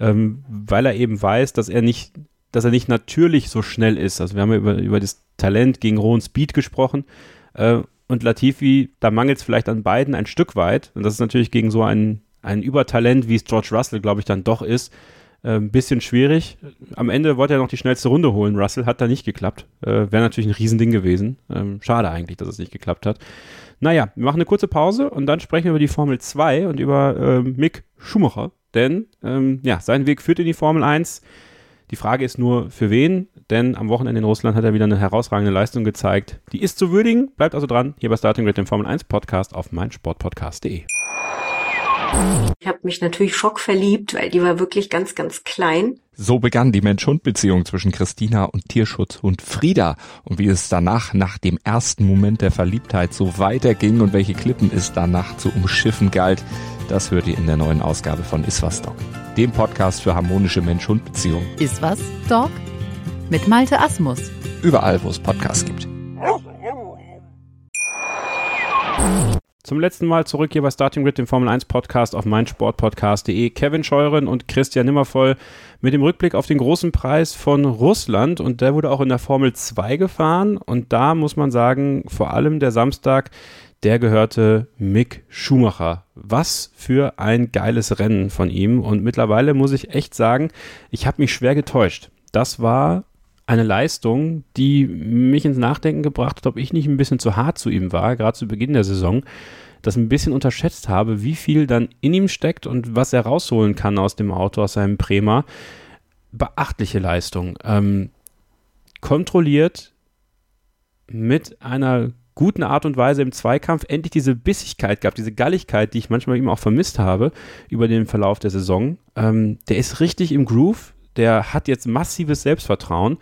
S3: ähm, weil er eben weiß, dass er nicht dass er nicht natürlich so schnell ist. Also wir haben ja über, über das Talent gegen rohen Speed gesprochen. Äh, und Latifi, da mangelt es vielleicht an beiden ein Stück weit. Und das ist natürlich gegen so ein, ein Übertalent, wie es George Russell, glaube ich, dann doch ist, äh, ein bisschen schwierig. Am Ende wollte er noch die schnellste Runde holen. Russell hat da nicht geklappt. Äh, Wäre natürlich ein Riesending gewesen. Ähm, schade eigentlich, dass es nicht geklappt hat. Naja, wir machen eine kurze Pause und dann sprechen wir über die Formel 2 und über äh, Mick Schumacher. Denn ähm, ja, sein Weg führt in die Formel 1. Die Frage ist nur, für wen? Denn am Wochenende in Russland hat er wieder eine herausragende Leistung gezeigt. Die ist zu würdigen. Bleibt also dran, hier bei Starting Grid, dem Formel 1 Podcast auf meinsportpodcast.de.
S7: Ich habe mich natürlich schockverliebt, weil die war wirklich ganz, ganz klein.
S8: So begann die Mensch-Hund-Beziehung zwischen Christina und Tierschutzhund Frieda. Und wie es danach, nach dem ersten Moment der Verliebtheit, so weiterging und welche Klippen es danach zu umschiffen galt, das hört ihr in der neuen Ausgabe von Iswas Dog, dem Podcast für harmonische Mensch-Hund-Beziehungen.
S6: Iswas Dog? Mit Malte Asmus.
S8: Überall, wo es Podcasts gibt.
S3: Zum letzten Mal zurück hier bei Starting Grid, dem Formel 1 Podcast auf meinsportpodcast.de. Kevin Scheuren und Christian Nimmervoll mit dem Rückblick auf den großen Preis von Russland und der wurde auch in der Formel 2 gefahren und da muss man sagen, vor allem der Samstag, der gehörte Mick Schumacher. Was für ein geiles Rennen von ihm und mittlerweile muss ich echt sagen, ich habe mich schwer getäuscht. Das war eine Leistung, die mich ins Nachdenken gebracht hat, ob ich nicht ein bisschen zu hart zu ihm war, gerade zu Beginn der Saison, das ein bisschen unterschätzt habe, wie viel dann in ihm steckt und was er rausholen kann aus dem Auto, aus seinem Prema. Beachtliche Leistung. Ähm, kontrolliert mit einer guten Art und Weise im Zweikampf endlich diese Bissigkeit gehabt, diese Galligkeit, die ich manchmal eben auch vermisst habe über den Verlauf der Saison. Ähm, der ist richtig im Groove, der hat jetzt massives Selbstvertrauen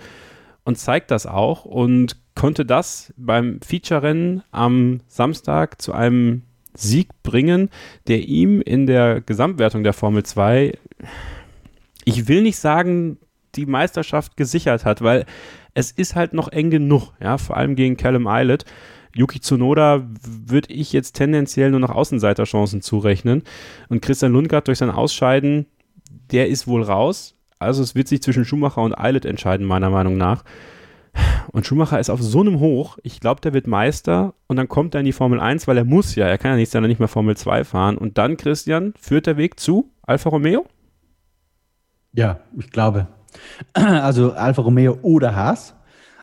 S3: und zeigt das auch und konnte das beim Feature-Rennen am Samstag zu einem Sieg bringen, der ihm in der Gesamtwertung der Formel 2, ich will nicht sagen, die Meisterschaft gesichert hat, weil es ist halt noch eng genug, ja, vor allem gegen Callum Eilert. Yuki Tsunoda würde ich jetzt tendenziell nur noch Außenseiterchancen zurechnen. Und Christian Lundgaard durch sein Ausscheiden, der ist wohl raus. Also es wird sich zwischen Schumacher und Eilert entscheiden, meiner Meinung nach. Und Schumacher ist auf so einem Hoch, ich glaube, der wird Meister und dann kommt er in die Formel 1, weil er muss ja, er kann ja nächstes Jahr nicht mehr Formel 2 fahren. Und dann, Christian, führt der Weg zu Alfa Romeo?
S4: Ja, ich glaube. Also Alfa Romeo oder Haas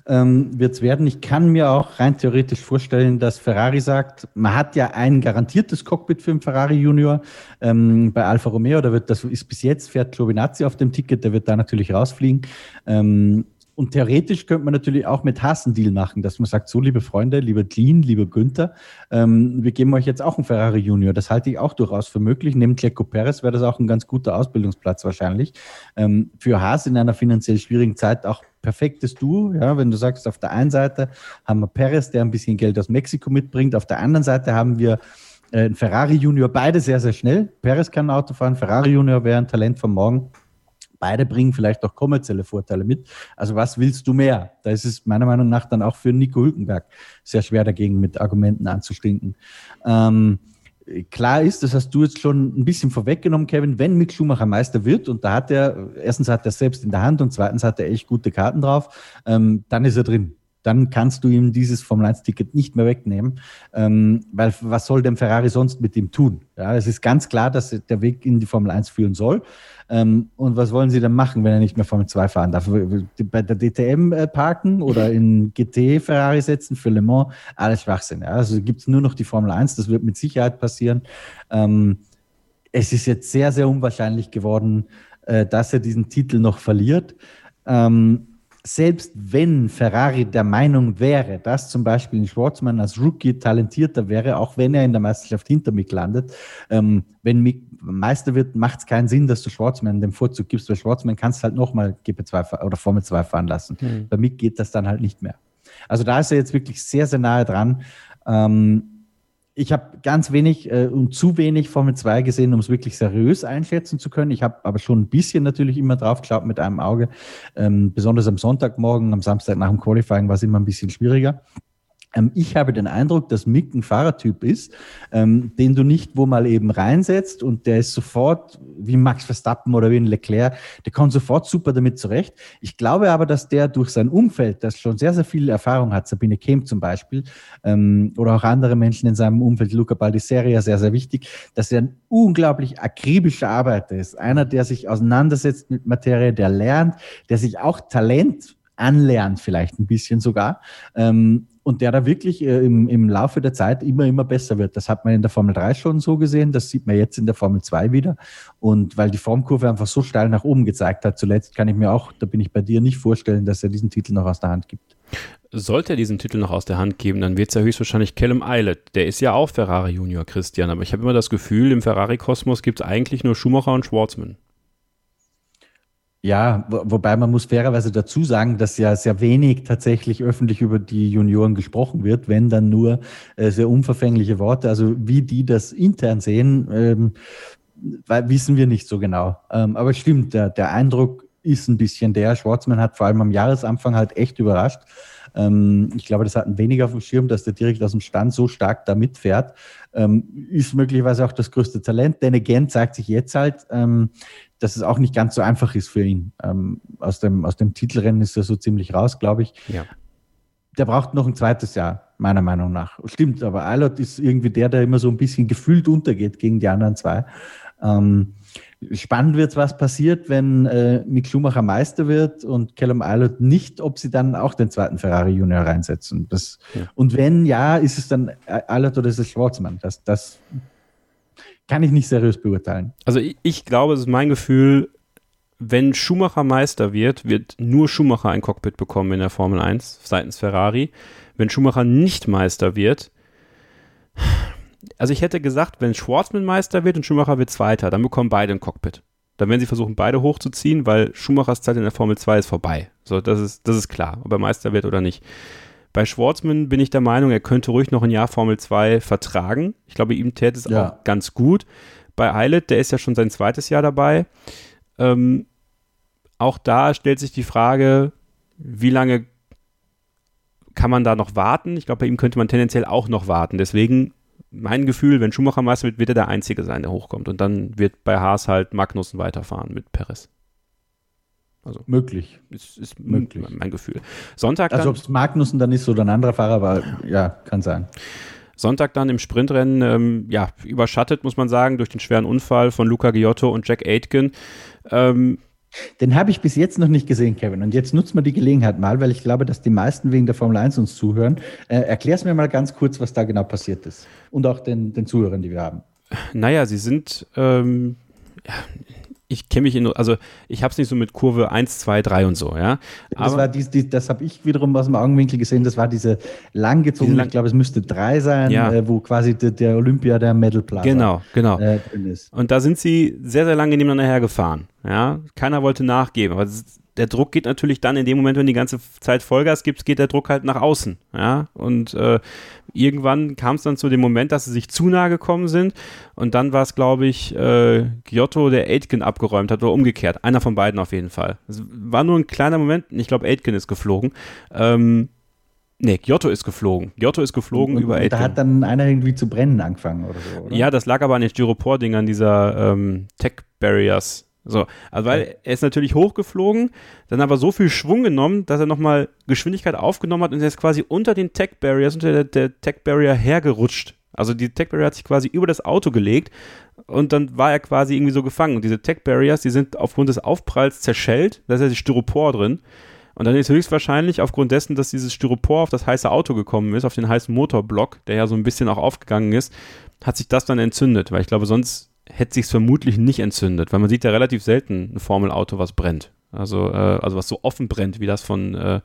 S4: ähm, wird es werden. Ich kann mir auch rein theoretisch vorstellen, dass Ferrari sagt, man hat ja ein garantiertes Cockpit für den Ferrari Junior ähm, bei Alfa Romeo. Da wird, das ist bis jetzt, fährt Giovinazzi auf dem Ticket, der wird da natürlich rausfliegen. Ähm, und theoretisch könnte man natürlich auch mit Haas einen Deal machen, dass man sagt, so liebe Freunde, lieber Clean, lieber Günther, ähm, wir geben euch jetzt auch einen Ferrari Junior. Das halte ich auch durchaus für möglich. Neben Checo Perez wäre das auch ein ganz guter Ausbildungsplatz wahrscheinlich. Ähm, für Haas in einer finanziell schwierigen Zeit auch perfektes Duo. Ja, wenn du sagst, auf der einen Seite haben wir Perez, der ein bisschen Geld aus Mexiko mitbringt, auf der anderen Seite haben wir äh, einen Ferrari Junior, beide sehr, sehr schnell. Perez kann ein Auto fahren, Ferrari Junior wäre ein Talent von morgen. Beide bringen vielleicht auch kommerzielle Vorteile mit. Also was willst du mehr? Da ist es meiner Meinung nach dann auch für Nico Hülkenberg sehr schwer dagegen mit Argumenten anzustinken. Ähm, klar ist, das hast du jetzt schon ein bisschen vorweggenommen, Kevin, wenn Mick Schumacher Meister wird und da hat er, erstens hat er selbst in der Hand und zweitens hat er echt gute Karten drauf, ähm, dann ist er drin dann kannst du ihm dieses Formel 1-Ticket nicht mehr wegnehmen, ähm, weil was soll denn Ferrari sonst mit ihm tun? Ja, es ist ganz klar, dass der Weg in die Formel 1 führen soll. Ähm, und was wollen sie dann machen, wenn er nicht mehr Formel 2 fahren darf? Bei der DTM äh, parken oder in GT Ferrari setzen für Le Mans? Alles Schwachsinn. Ja. Also gibt es nur noch die Formel 1, das wird mit Sicherheit passieren. Ähm, es ist jetzt sehr, sehr unwahrscheinlich geworden, äh, dass er diesen Titel noch verliert. Ähm, selbst wenn Ferrari der Meinung wäre, dass zum Beispiel ein Schwarzmann als Rookie talentierter wäre, auch wenn er in der Meisterschaft hinter Mick landet, ähm, wenn Mick Meister wird, macht es keinen Sinn, dass du Schwarzmann den Vorzug gibst, weil Schwarzmann kannst halt nochmal GP2 oder Formel 2 fahren lassen. Mhm. Bei Mick geht das dann halt nicht mehr. Also da ist er jetzt wirklich sehr, sehr nahe dran. Ähm, ich habe ganz wenig äh, und zu wenig Formel 2 gesehen, um es wirklich seriös einschätzen zu können. Ich habe aber schon ein bisschen natürlich immer drauf geschaut mit einem Auge. Ähm, besonders am Sonntagmorgen, am Samstag nach dem Qualifying war es immer ein bisschen schwieriger. Ähm, ich habe den Eindruck, dass Mick ein Fahrertyp ist, ähm, den du nicht wo mal eben reinsetzt und der ist sofort wie Max Verstappen oder wie ein Leclerc, der kommt sofort super damit zurecht. Ich glaube aber, dass der durch sein Umfeld, das schon sehr, sehr viel Erfahrung hat, Sabine Kemp zum Beispiel, ähm, oder auch andere Menschen in seinem Umfeld, Luca Baldisseria, sehr, sehr wichtig, dass er ein unglaublich akribischer Arbeiter ist. Einer, der sich auseinandersetzt mit Materie, der lernt, der sich auch Talent anlernt, vielleicht ein bisschen sogar. Ähm, und der da wirklich äh, im, im Laufe der Zeit immer, immer besser wird. Das hat man in der Formel 3 schon so gesehen, das sieht man jetzt in der Formel 2 wieder. Und weil die Formkurve einfach so steil nach oben gezeigt hat, zuletzt kann ich mir auch, da bin ich bei dir, nicht vorstellen, dass er diesen Titel noch aus der Hand gibt.
S3: Sollte er diesen Titel noch aus der Hand geben, dann wird es ja höchstwahrscheinlich Callum Eilert. Der ist ja auch Ferrari Junior, Christian. Aber ich habe immer das Gefühl, im Ferrari-Kosmos gibt es eigentlich nur Schumacher und Schwarzman.
S4: Ja, wo, wobei man muss fairerweise dazu sagen, dass ja sehr wenig tatsächlich öffentlich über die Junioren gesprochen wird, wenn dann nur äh, sehr unverfängliche Worte. Also wie die das intern sehen, ähm, wissen wir nicht so genau. Ähm, aber stimmt, der, der Eindruck ist ein bisschen der. Schwarzmann hat vor allem am Jahresanfang halt echt überrascht. Ähm, ich glaube, das hatten weniger auf dem Schirm, dass der direkt aus dem Stand so stark da mitfährt. Ähm, ist möglicherweise auch das größte Talent. Denn again zeigt sich jetzt halt, ähm, dass es auch nicht ganz so einfach ist für ihn. Ähm, aus, dem, aus dem Titelrennen ist er so ziemlich raus, glaube ich.
S3: Ja.
S4: Der braucht noch ein zweites Jahr, meiner Meinung nach. Stimmt, aber Eilert ist irgendwie der, der immer so ein bisschen gefühlt untergeht gegen die anderen zwei. Ähm, Spannend wird, was passiert, wenn äh, Mick Schumacher Meister wird und Callum Eilert nicht, ob sie dann auch den zweiten Ferrari Junior reinsetzen. Das, ja. Und wenn ja, ist es dann Eilert oder ist es Schwarzmann? Das, das kann ich nicht seriös beurteilen.
S3: Also ich, ich glaube, es ist mein Gefühl, wenn Schumacher Meister wird, wird nur Schumacher ein Cockpit bekommen in der Formel 1 seitens Ferrari. Wenn Schumacher nicht Meister wird, also ich hätte gesagt, wenn Schwarzman Meister wird und Schumacher wird Zweiter, dann bekommen beide ein Cockpit. Dann werden sie versuchen, beide hochzuziehen, weil Schumachers Zeit in der Formel 2 ist vorbei. So, das ist, das ist klar, ob er Meister wird oder nicht. Bei Schwarzman bin ich der Meinung, er könnte ruhig noch ein Jahr Formel 2 vertragen. Ich glaube, ihm täte es ja. auch ganz gut. Bei Eilert, der ist ja schon sein zweites Jahr dabei. Ähm, auch da stellt sich die Frage, wie lange kann man da noch warten? Ich glaube, bei ihm könnte man tendenziell auch noch warten. Deswegen mein Gefühl, wenn Schumacher Meister wird, wird er der Einzige sein, der hochkommt. Und dann wird bei Haas halt Magnussen weiterfahren mit Perez.
S4: Also möglich.
S3: Ist, ist möglich. mein Gefühl. Sonntag
S4: also ob es Magnussen dann ist oder ein anderer Fahrer, aber ja, kann sein.
S3: Sonntag dann im Sprintrennen, ähm, ja, überschattet, muss man sagen, durch den schweren Unfall von Luca Giotto und Jack Aitken. Ähm,
S4: den habe ich bis jetzt noch nicht gesehen, Kevin. Und jetzt nutzt man die Gelegenheit mal, weil ich glaube, dass die meisten wegen der Formel 1 uns zuhören. Äh, Erklär's mir mal ganz kurz, was da genau passiert ist. Und auch den, den Zuhörern, die wir haben.
S3: Naja, sie sind, ähm, ja, ich kenne mich in, also ich habe es nicht so mit Kurve 1, 2, 3 und so, ja.
S4: Das war dies, dies, das habe ich wiederum aus dem Augenwinkel gesehen, das war diese langgezogene, lang ich glaube, es müsste 3 sein,
S3: ja.
S4: äh, wo quasi der, der Olympia der Medal Plaza
S3: genau, genau. Äh, drin ist. Und da sind sie sehr, sehr lange nebeneinander hergefahren, ja. Keiner wollte nachgeben, aber der Druck geht natürlich dann in dem Moment, wenn die ganze Zeit Vollgas gibt, geht der Druck halt nach außen. Ja? Und äh, irgendwann kam es dann zu dem Moment, dass sie sich zu nahe gekommen sind. Und dann war es, glaube ich, äh, Giotto, der Aitken abgeräumt hat oder umgekehrt. Einer von beiden auf jeden Fall. Es war nur ein kleiner Moment. Ich glaube, Aitken ist geflogen. Ähm, Nee, Giotto ist geflogen. Giotto ist geflogen
S4: und,
S3: über
S4: Aitken. Da hat dann einer irgendwie zu brennen angefangen oder so, oder?
S3: Ja, das lag aber an den Styropor-Dingern dieser ähm, Tech-Barriers. So, also weil er ist natürlich hochgeflogen, dann aber so viel Schwung genommen, dass er nochmal Geschwindigkeit aufgenommen hat und er ist quasi unter den Tech Barriers, unter der, der Tech Barrier hergerutscht. Also die Tech Barrier hat sich quasi über das Auto gelegt und dann war er quasi irgendwie so gefangen. Und diese Tech Barriers, die sind aufgrund des Aufpralls zerschellt, da ist ja die Styropor drin. Und dann ist höchstwahrscheinlich aufgrund dessen, dass dieses Styropor auf das heiße Auto gekommen ist, auf den heißen Motorblock, der ja so ein bisschen auch aufgegangen ist, hat sich das dann entzündet. Weil ich glaube, sonst hätte sich vermutlich nicht entzündet, weil man sieht ja relativ selten ein Formelauto, was brennt. Also, äh, also was so offen brennt, wie das von, äh,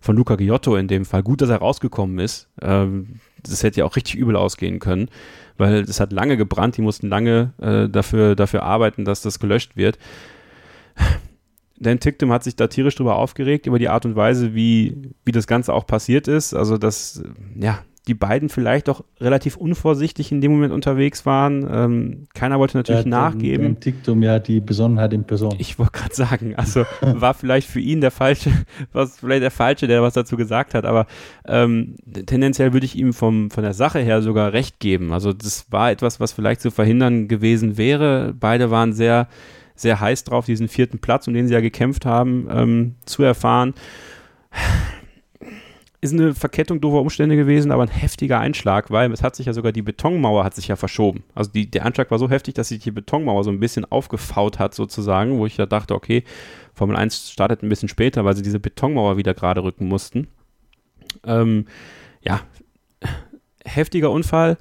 S3: von Luca Giotto in dem Fall. Gut, dass er rausgekommen ist. Ähm, das hätte ja auch richtig übel ausgehen können, weil es hat lange gebrannt, die mussten lange äh, dafür, dafür arbeiten, dass das gelöscht wird. Dan Ticktum hat sich da tierisch drüber aufgeregt, über die Art und Weise, wie, wie das Ganze auch passiert ist. Also, dass, ja, die beiden vielleicht auch relativ unvorsichtig in dem Moment unterwegs waren. Ähm, keiner wollte natürlich ja, nachgeben. Im
S4: Tiktum ja die Besonnenheit in Person.
S3: Ich wollte gerade sagen, also *laughs* war vielleicht für ihn der falsche, was vielleicht der falsche, der was dazu gesagt hat, aber ähm, tendenziell würde ich ihm vom von der Sache her sogar recht geben. Also das war etwas, was vielleicht zu verhindern gewesen wäre. Beide waren sehr sehr heiß drauf, diesen vierten Platz, um den sie ja gekämpft haben, ähm, zu erfahren ist eine Verkettung doofer Umstände gewesen, aber ein heftiger Einschlag, weil es hat sich ja sogar die Betonmauer hat sich ja verschoben. Also die, der Einschlag war so heftig, dass sich die Betonmauer so ein bisschen aufgefaut hat sozusagen, wo ich ja dachte, okay, Formel 1 startet ein bisschen später, weil sie diese Betonmauer wieder gerade rücken mussten. Ähm, ja, *laughs* heftiger Unfall.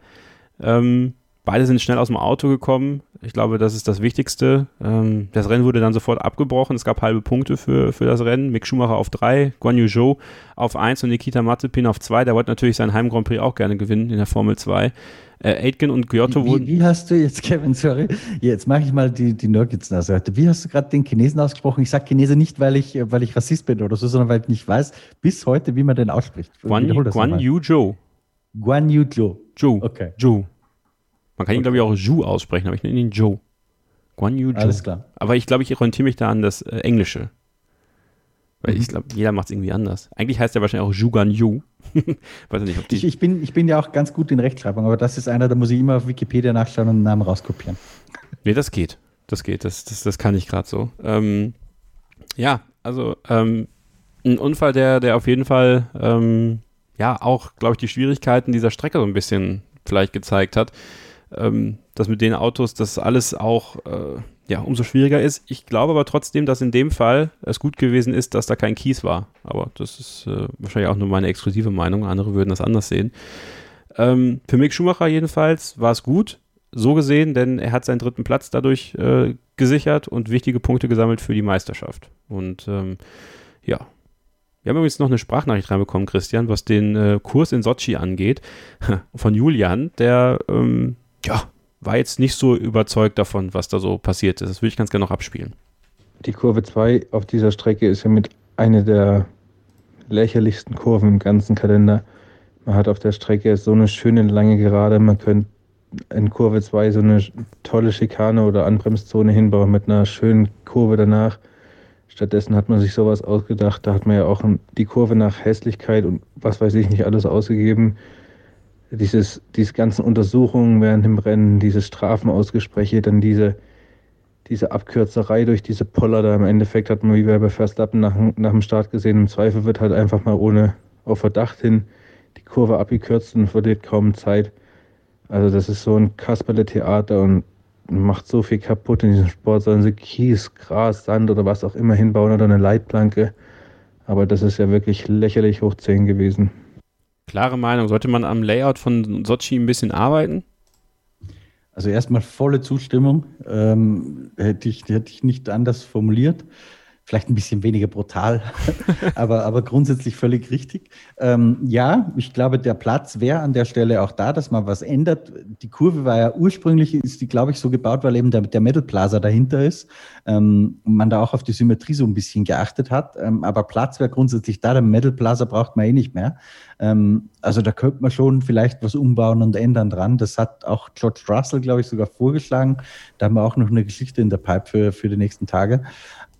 S3: Ähm, Beide sind schnell aus dem Auto gekommen. Ich glaube, das ist das Wichtigste. Ähm, das Rennen wurde dann sofort abgebrochen. Es gab halbe Punkte für, für das Rennen. Mick Schumacher auf drei, Guan Yu Zhou auf eins und Nikita Mazepin auf zwei. Der wollte natürlich sein Heim Grand Prix auch gerne gewinnen in der Formel 2. Äh, Aitken und Giotto
S4: wie,
S3: wurden.
S4: Wie hast du jetzt, *laughs* Kevin, sorry, jetzt mache ich mal die, die Nörgelsen heute. Wie hast du gerade den Chinesen ausgesprochen? Ich sage Chinese nicht, weil ich, weil ich Rassist bin oder so, sondern weil ich nicht weiß, bis heute, wie man den ausspricht.
S3: Guan, Guan Yu Zhou.
S4: Guan Yu Zhou.
S3: Zhou.
S4: Okay.
S3: Zhou. Man kann ihn, glaube ich, auch Zhu aussprechen, aber ich nenne ihn Joe. Guan Yu Zhou.
S4: Alles klar.
S3: Aber ich glaube, ich orientiere mich da an das äh, Englische. Weil
S4: Mhm.
S3: ich glaube, jeder macht es irgendwie anders. Eigentlich heißt er wahrscheinlich auch Zhu Gan Yu. *laughs* Weiß ich nicht, ob die
S4: Ich, ich, bin, ich bin ja auch ganz gut in Rechtschreibung, aber das ist einer, da muss ich immer auf Wikipedia nachschauen und einen Namen rauskopieren.
S3: Nee, das geht. Das geht. Das, das, das kann ich gerade so. Ähm, ja, also ähm, ein Unfall, der, der auf jeden Fall ähm, ja auch, glaube ich, die Schwierigkeiten dieser Strecke so ein bisschen vielleicht gezeigt hat. Ähm, dass mit den Autos das alles auch äh, ja, umso schwieriger ist. Ich glaube aber trotzdem, dass in dem Fall es gut gewesen ist, dass da kein Kies war. Aber das ist äh, wahrscheinlich auch nur meine exklusive Meinung. Andere würden das anders sehen. Ähm, für Mick Schumacher jedenfalls war es gut, so gesehen, denn er hat seinen dritten Platz dadurch äh, gesichert und wichtige Punkte gesammelt für die Meisterschaft. Und ähm, ja. Wir haben übrigens noch eine Sprachnachricht reinbekommen, Christian, was den äh, Kurs in Sochi angeht, *laughs* von Julian, der ähm, ja, war jetzt nicht so überzeugt davon, was da so passiert ist. Das würde ich ganz gerne noch abspielen.
S9: Die Kurve 2 auf dieser Strecke ist ja mit einer der lächerlichsten Kurven im ganzen Kalender. Man hat auf der Strecke so eine schöne lange Gerade. Man könnte in Kurve 2 so eine tolle Schikane oder Anbremszone hinbauen mit einer schönen Kurve danach. Stattdessen hat man sich sowas ausgedacht. Da hat man ja auch die Kurve nach Hässlichkeit und was weiß ich nicht alles ausgegeben. Dieses, diese ganzen Untersuchungen während dem Rennen, diese Strafenausgespräche, dann diese, diese Abkürzerei durch diese Poller da im Endeffekt hat man wie bei Verstappen nach, nach dem Start gesehen. Im Zweifel wird halt einfach mal ohne auf Verdacht hin die Kurve abgekürzt und verliert kaum Zeit. Also das ist so ein Kasperle-Theater und macht so viel kaputt in diesem Sport. Sollen sie Kies, Gras, Sand oder was auch immer hinbauen oder eine Leitplanke. Aber das ist ja wirklich lächerlich hoch 10 gewesen.
S3: Klare Meinung. Sollte man am Layout von Sochi ein bisschen arbeiten?
S4: Also erstmal volle Zustimmung. Ähm, hätte, ich, hätte ich nicht anders formuliert. Vielleicht ein bisschen weniger brutal, *laughs* aber, aber grundsätzlich völlig richtig. Ähm, ja, ich glaube, der Platz wäre an der Stelle auch da, dass man was ändert. Die Kurve war ja ursprünglich, ist die, glaube ich, so gebaut, weil eben der, der Metal Plaza dahinter ist ähm, man da auch auf die Symmetrie so ein bisschen geachtet hat. Ähm, aber Platz wäre grundsätzlich da. Der Metal Plaza braucht man eh nicht mehr. Ähm, also da könnte man schon vielleicht was umbauen und ändern dran. Das hat auch George Russell, glaube ich, sogar vorgeschlagen. Da haben wir auch noch eine Geschichte in der Pipe für, für die nächsten Tage.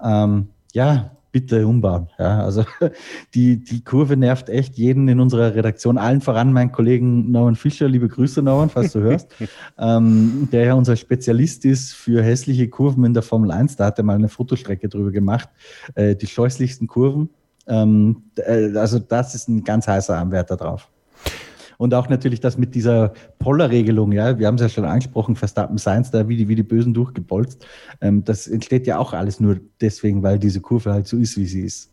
S4: Ähm, ja, bitte umbauen. Ja, also *laughs* die, die Kurve nervt echt jeden in unserer Redaktion, allen voran meinen Kollegen Norman Fischer. Liebe Grüße, Norman, falls du hörst, *laughs* ähm, der ja unser Spezialist ist für hässliche Kurven in der Formel 1. Da hat er mal eine Fotostrecke drüber gemacht. Äh, die scheußlichsten Kurven. Ähm, äh, also das ist ein ganz heißer Anwärter drauf. Und auch natürlich das mit dieser Pollerregelung, ja, wir haben es ja schon angesprochen, Verstappen Science da wie die, wie die Bösen durchgebolzt. Ähm, das entsteht ja auch alles nur deswegen, weil diese Kurve halt so ist, wie sie ist.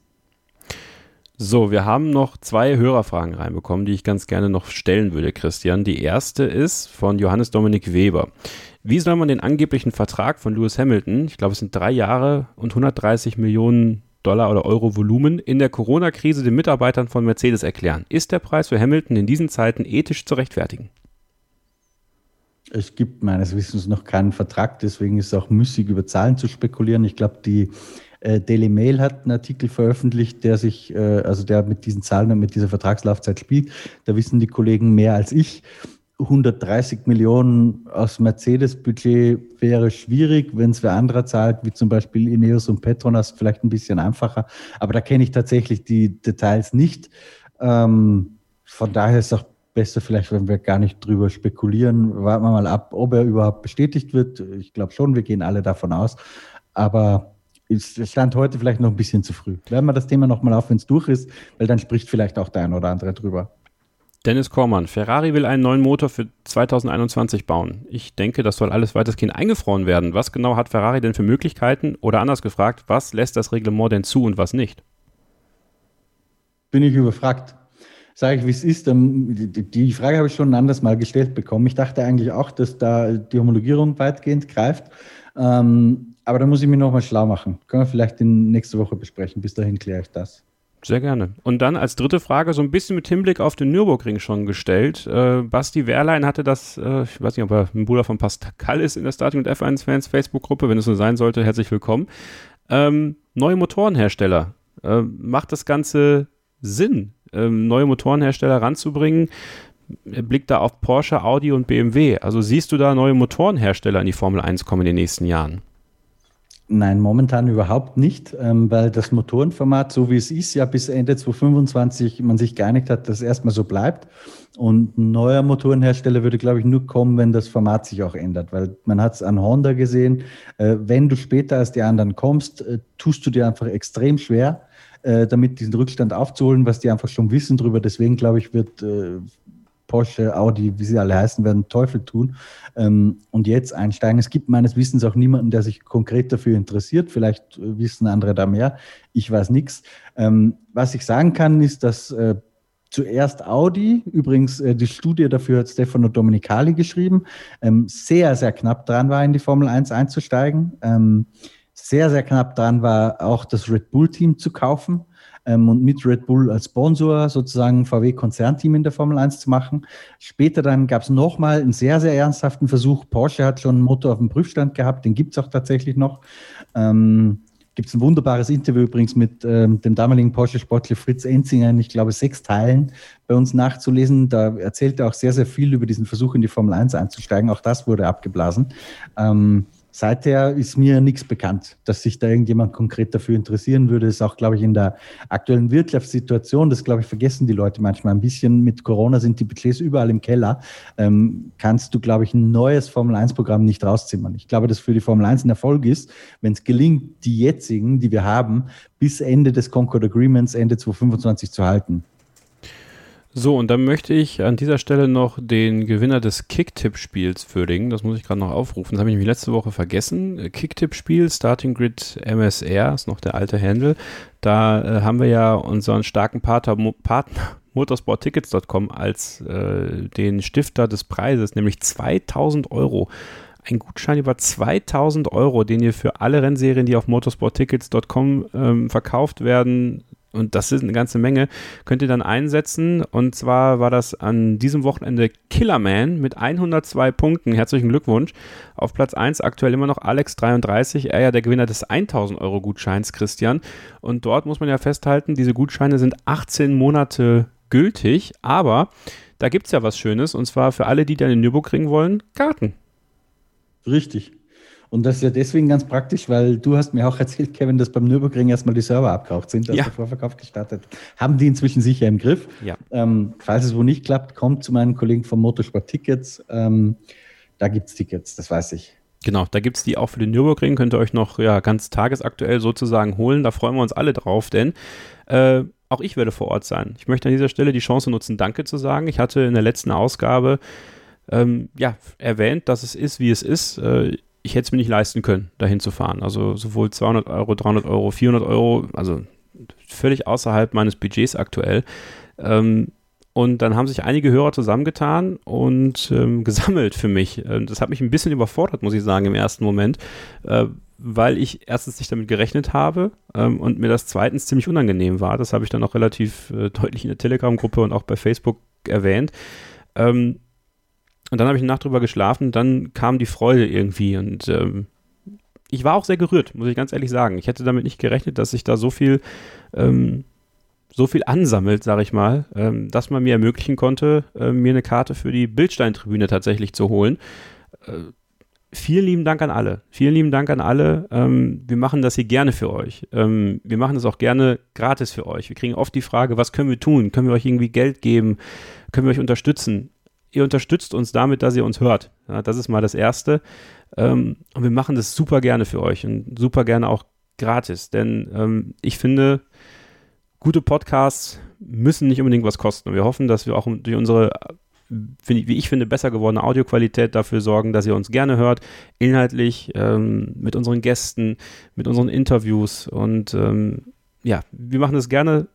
S3: So, wir haben noch zwei Hörerfragen reinbekommen, die ich ganz gerne noch stellen würde, Christian. Die erste ist von Johannes Dominik Weber. Wie soll man den angeblichen Vertrag von Lewis Hamilton, ich glaube es sind drei Jahre und 130 Millionen Dollar oder Euro Volumen in der Corona-Krise den Mitarbeitern von Mercedes erklären. Ist der Preis für Hamilton in diesen Zeiten ethisch zu rechtfertigen?
S4: Es gibt meines Wissens noch keinen Vertrag, deswegen ist es auch müßig, über Zahlen zu spekulieren. Ich glaube, die äh, Daily Mail hat einen Artikel veröffentlicht, der sich, äh, also der mit diesen Zahlen und mit dieser Vertragslaufzeit spielt. Da wissen die Kollegen mehr als ich. 130 Millionen aus Mercedes-Budget wäre schwierig, wenn es wer anderer zahlt, wie zum Beispiel Ineos und Petronas, vielleicht ein bisschen einfacher. Aber da kenne ich tatsächlich die Details nicht. Ähm, von daher ist es auch besser vielleicht, wenn wir gar nicht drüber spekulieren. Warten wir mal ab, ob er überhaupt bestätigt wird. Ich glaube schon, wir gehen alle davon aus. Aber es stand heute vielleicht noch ein bisschen zu früh. Werden wir das Thema nochmal auf, wenn es durch ist, weil dann spricht vielleicht auch der ein oder andere drüber.
S3: Dennis Kormann, Ferrari will einen neuen Motor für 2021 bauen. Ich denke, das soll alles weitestgehend eingefroren werden. Was genau hat Ferrari denn für Möglichkeiten? Oder anders gefragt, was lässt das Reglement denn zu und was nicht?
S4: Bin ich überfragt. sage ich, wie es ist. Die Frage habe ich schon ein anderes Mal gestellt bekommen. Ich dachte eigentlich auch, dass da die Homologierung weitgehend greift. Ähm, aber da muss ich mich nochmal schlau machen. Können wir vielleicht in nächste Woche besprechen. Bis dahin kläre ich das.
S3: Sehr gerne. Und dann als dritte Frage, so ein bisschen mit Hinblick auf den Nürburgring schon gestellt. Äh, Basti Wehrlein hatte das, äh, ich weiß nicht, ob er ein Bruder von Pascal ist in der Starting und F1-Fans Facebook-Gruppe. Wenn es so sein sollte, herzlich willkommen. Ähm, neue Motorenhersteller. Äh, macht das Ganze Sinn, ähm, neue Motorenhersteller ranzubringen? Blickt da auf Porsche, Audi und BMW. Also siehst du da neue Motorenhersteller in die Formel 1 kommen in den nächsten Jahren?
S4: Nein, momentan überhaupt nicht, ähm, weil das Motorenformat, so wie es ist, ja bis Ende 2025 man sich geeinigt hat, dass erstmal so bleibt. Und ein neuer Motorenhersteller würde, glaube ich, nur kommen, wenn das Format sich auch ändert, weil man hat es an Honda gesehen. Äh, wenn du später als die anderen kommst, äh, tust du dir einfach extrem schwer, äh, damit diesen Rückstand aufzuholen, was die einfach schon wissen drüber. Deswegen, glaube ich, wird Porsche, Audi, wie sie alle heißen werden, Teufel tun ähm, und jetzt einsteigen. Es gibt meines Wissens auch niemanden, der sich konkret dafür interessiert. Vielleicht äh, wissen andere da mehr. Ich weiß nichts. Ähm, was ich sagen kann, ist, dass äh, zuerst Audi, übrigens äh, die Studie dafür hat Stefano Domenicali geschrieben, ähm, sehr, sehr knapp dran war, in die Formel 1 einzusteigen. Ähm, sehr, sehr knapp dran war, auch das Red Bull-Team zu kaufen ähm, und mit Red Bull als Sponsor sozusagen VW-Konzernteam in der Formel 1 zu machen. Später dann gab es nochmal einen sehr, sehr ernsthaften Versuch. Porsche hat schon einen Motor auf dem Prüfstand gehabt, den gibt es auch tatsächlich noch. Ähm, Gibt es ein wunderbares Interview übrigens mit ähm, dem damaligen Porsche-Sportler Fritz Enzinger in, ich glaube, sechs Teilen bei uns nachzulesen. Da erzählt er auch sehr, sehr viel über diesen Versuch in die Formel 1 einzusteigen. Auch das wurde abgeblasen. Ähm, Seither ist mir nichts bekannt, dass sich da irgendjemand konkret dafür interessieren würde. Das ist auch, glaube ich, in der aktuellen Wirtschaftssituation, das, glaube ich, vergessen die Leute manchmal ein bisschen. Mit Corona sind die Budgets überall im Keller. Ähm, kannst du, glaube ich, ein neues Formel-1-Programm nicht rauszimmern. Ich glaube, dass für die Formel 1 ein Erfolg ist, wenn es gelingt, die jetzigen, die wir haben, bis Ende des Concord Agreements, Ende 2025 zu halten.
S3: So, und dann möchte ich an dieser Stelle noch den Gewinner des Kicktipp-Spiels würdigen. Das muss ich gerade noch aufrufen. Das habe ich nämlich letzte Woche vergessen. Kicktipp-Spiel, Starting Grid MSR, ist noch der alte Handle. Da äh, haben wir ja unseren starken Partner, *laughs* Partner motorsporttickets.com als äh, den Stifter des Preises, nämlich 2000 Euro. Ein Gutschein über 2000 Euro, den ihr für alle Rennserien, die auf motorsporttickets.com ähm, verkauft werden, und das ist eine ganze Menge, könnt ihr dann einsetzen. Und zwar war das an diesem Wochenende Killerman mit 102 Punkten. Herzlichen Glückwunsch. Auf Platz 1 aktuell immer noch Alex33, er ja der Gewinner des 1000 Euro Gutscheins, Christian. Und dort muss man ja festhalten, diese Gutscheine sind 18 Monate gültig, aber da gibt es ja was Schönes und zwar für alle, die dann in Nürburgring wollen, Karten.
S4: Richtig. Und das ist ja deswegen ganz praktisch, weil du hast mir auch *laughs* erzählt, Kevin, dass beim Nürburgring erstmal die Server abgeraucht sind, dass ja. der Vorverkauf gestartet. Haben die inzwischen sicher im Griff.
S3: Ja.
S4: Ähm, falls es wo nicht klappt, kommt zu meinen Kollegen vom Motorsport Tickets. Ähm, da gibt es Tickets, das weiß ich.
S3: Genau, da gibt es die auch für den Nürburgring, könnt ihr euch noch ja, ganz tagesaktuell sozusagen holen. Da freuen wir uns alle drauf, denn äh, auch ich werde vor Ort sein. Ich möchte an dieser Stelle die Chance nutzen, Danke zu sagen. Ich hatte in der letzten Ausgabe ähm, ja, erwähnt, dass es ist, wie es ist. Äh, ich hätte es mir nicht leisten können, dahin zu fahren. Also sowohl 200 Euro, 300 Euro, 400 Euro, also völlig außerhalb meines Budgets aktuell. Ähm, und dann haben sich einige Hörer zusammengetan und ähm, *laughs* gesammelt für mich. Das hat mich ein bisschen überfordert, muss ich sagen, im ersten Moment, äh, weil ich erstens nicht damit gerechnet habe ähm, und mir das zweitens ziemlich unangenehm war. Das habe ich dann auch relativ äh, deutlich in der Telegram-Gruppe und auch bei Facebook erwähnt. Ähm, und dann habe ich eine Nacht drüber geschlafen, dann kam die Freude irgendwie und ähm, ich war auch sehr gerührt, muss ich ganz ehrlich sagen. Ich hätte damit nicht gerechnet, dass sich da so viel, ähm, so viel ansammelt, sage ich mal, ähm, dass man mir ermöglichen konnte, äh, mir eine Karte für die Bildsteintribüne tatsächlich zu holen. Äh, vielen lieben Dank an alle. Vielen lieben Dank an alle. Ähm, wir machen das hier gerne für euch. Ähm, wir machen das auch gerne gratis für euch. Wir kriegen oft die Frage, was können wir tun? Können wir euch irgendwie Geld geben? Können wir euch unterstützen? Ihr unterstützt uns damit, dass ihr uns hört. Ja, das ist mal das Erste. Ähm, und wir machen das super gerne für euch und super gerne auch gratis, denn ähm, ich finde, gute Podcasts müssen nicht unbedingt was kosten. Und wir hoffen, dass wir auch durch unsere, wie ich finde, besser gewordene Audioqualität dafür sorgen, dass ihr uns gerne hört, inhaltlich, ähm, mit unseren Gästen, mit unseren Interviews. Und ähm, ja, wir machen das gerne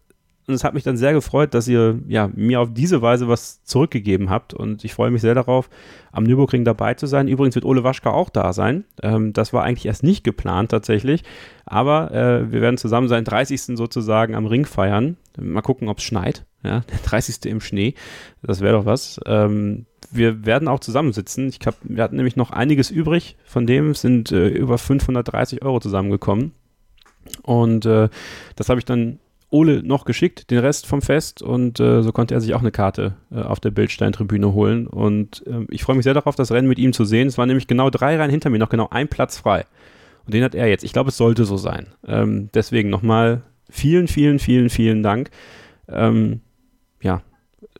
S3: Und es hat mich dann sehr gefreut, dass ihr ja, mir auf diese Weise was zurückgegeben habt. Und ich freue mich sehr darauf, am Nürburgring dabei zu sein. Übrigens wird Ole Waschka auch da sein. Ähm, das war eigentlich erst nicht geplant tatsächlich. Aber äh, wir werden zusammen seinen 30. sozusagen am Ring feiern. Mal gucken, ob es schneit. Ja, *laughs* der 30. im Schnee. Das wäre doch was. Ähm, wir werden auch zusammensitzen. Ich glaub, wir hatten nämlich noch einiges übrig. Von dem sind äh, über 530 Euro zusammengekommen. Und äh, das habe ich dann Ole noch geschickt, den Rest vom Fest. Und äh, so konnte er sich auch eine Karte äh, auf der Bildstein-Tribüne holen. Und äh, ich freue mich sehr darauf, das Rennen mit ihm zu sehen. Es waren nämlich genau drei Reihen hinter mir, noch genau ein Platz frei. Und den hat er jetzt. Ich glaube, es sollte so sein. Ähm, deswegen nochmal vielen, vielen, vielen, vielen Dank. Ähm, ja,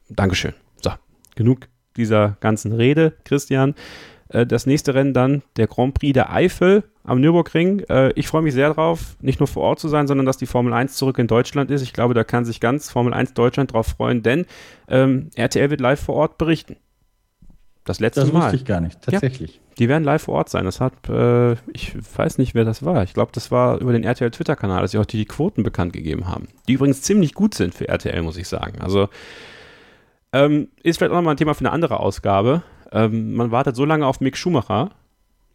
S3: Dankeschön. So, genug dieser ganzen Rede, Christian. Äh, das nächste Rennen dann der Grand Prix der Eifel am Nürburgring. Äh, ich freue mich sehr drauf, nicht nur vor Ort zu sein, sondern dass die Formel 1 zurück in Deutschland ist. Ich glaube, da kann sich ganz Formel 1 Deutschland drauf freuen, denn ähm, RTL wird live vor Ort berichten. Das letzte
S4: das
S3: Mal.
S4: Das wusste ich gar nicht, tatsächlich.
S3: Ja, die werden live vor Ort sein. Das hat, äh, ich weiß nicht, wer das war. Ich glaube, das war über den RTL Twitter-Kanal, dass sie heute die Quoten bekannt gegeben haben. Die übrigens ziemlich gut sind für RTL, muss ich sagen. Also ähm, ist vielleicht auch nochmal ein Thema für eine andere Ausgabe. Ähm, man wartet so lange auf Mick Schumacher.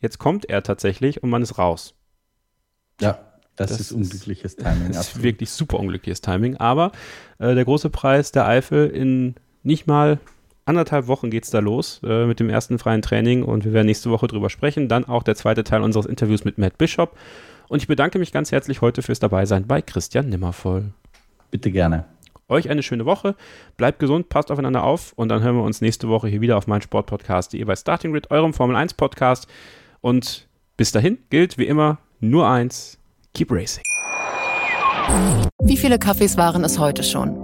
S3: Jetzt kommt er tatsächlich und man ist raus.
S4: Ja, das, das ist unglückliches Timing. *laughs*
S3: Das ist wirklich super unglückliches Timing. Aber äh, der große Preis der Eifel in nicht mal anderthalb Wochen geht es da los äh, mit dem ersten freien Training und wir werden nächste Woche drüber sprechen. Dann auch der zweite Teil unseres Interviews mit Matt Bishop. Und ich bedanke mich ganz herzlich heute fürs Dabeisein bei Christian Nimmervoll.
S4: Bitte gerne.
S3: Euch eine schöne Woche. Bleibt gesund, passt aufeinander auf und dann hören wir uns nächste Woche hier wieder auf mein Sportpodcast.de bei Starting Grid, eurem Formel 1 Podcast. Und bis dahin gilt wie immer nur eins: Keep Racing.
S6: Wie viele Kaffees waren es heute schon?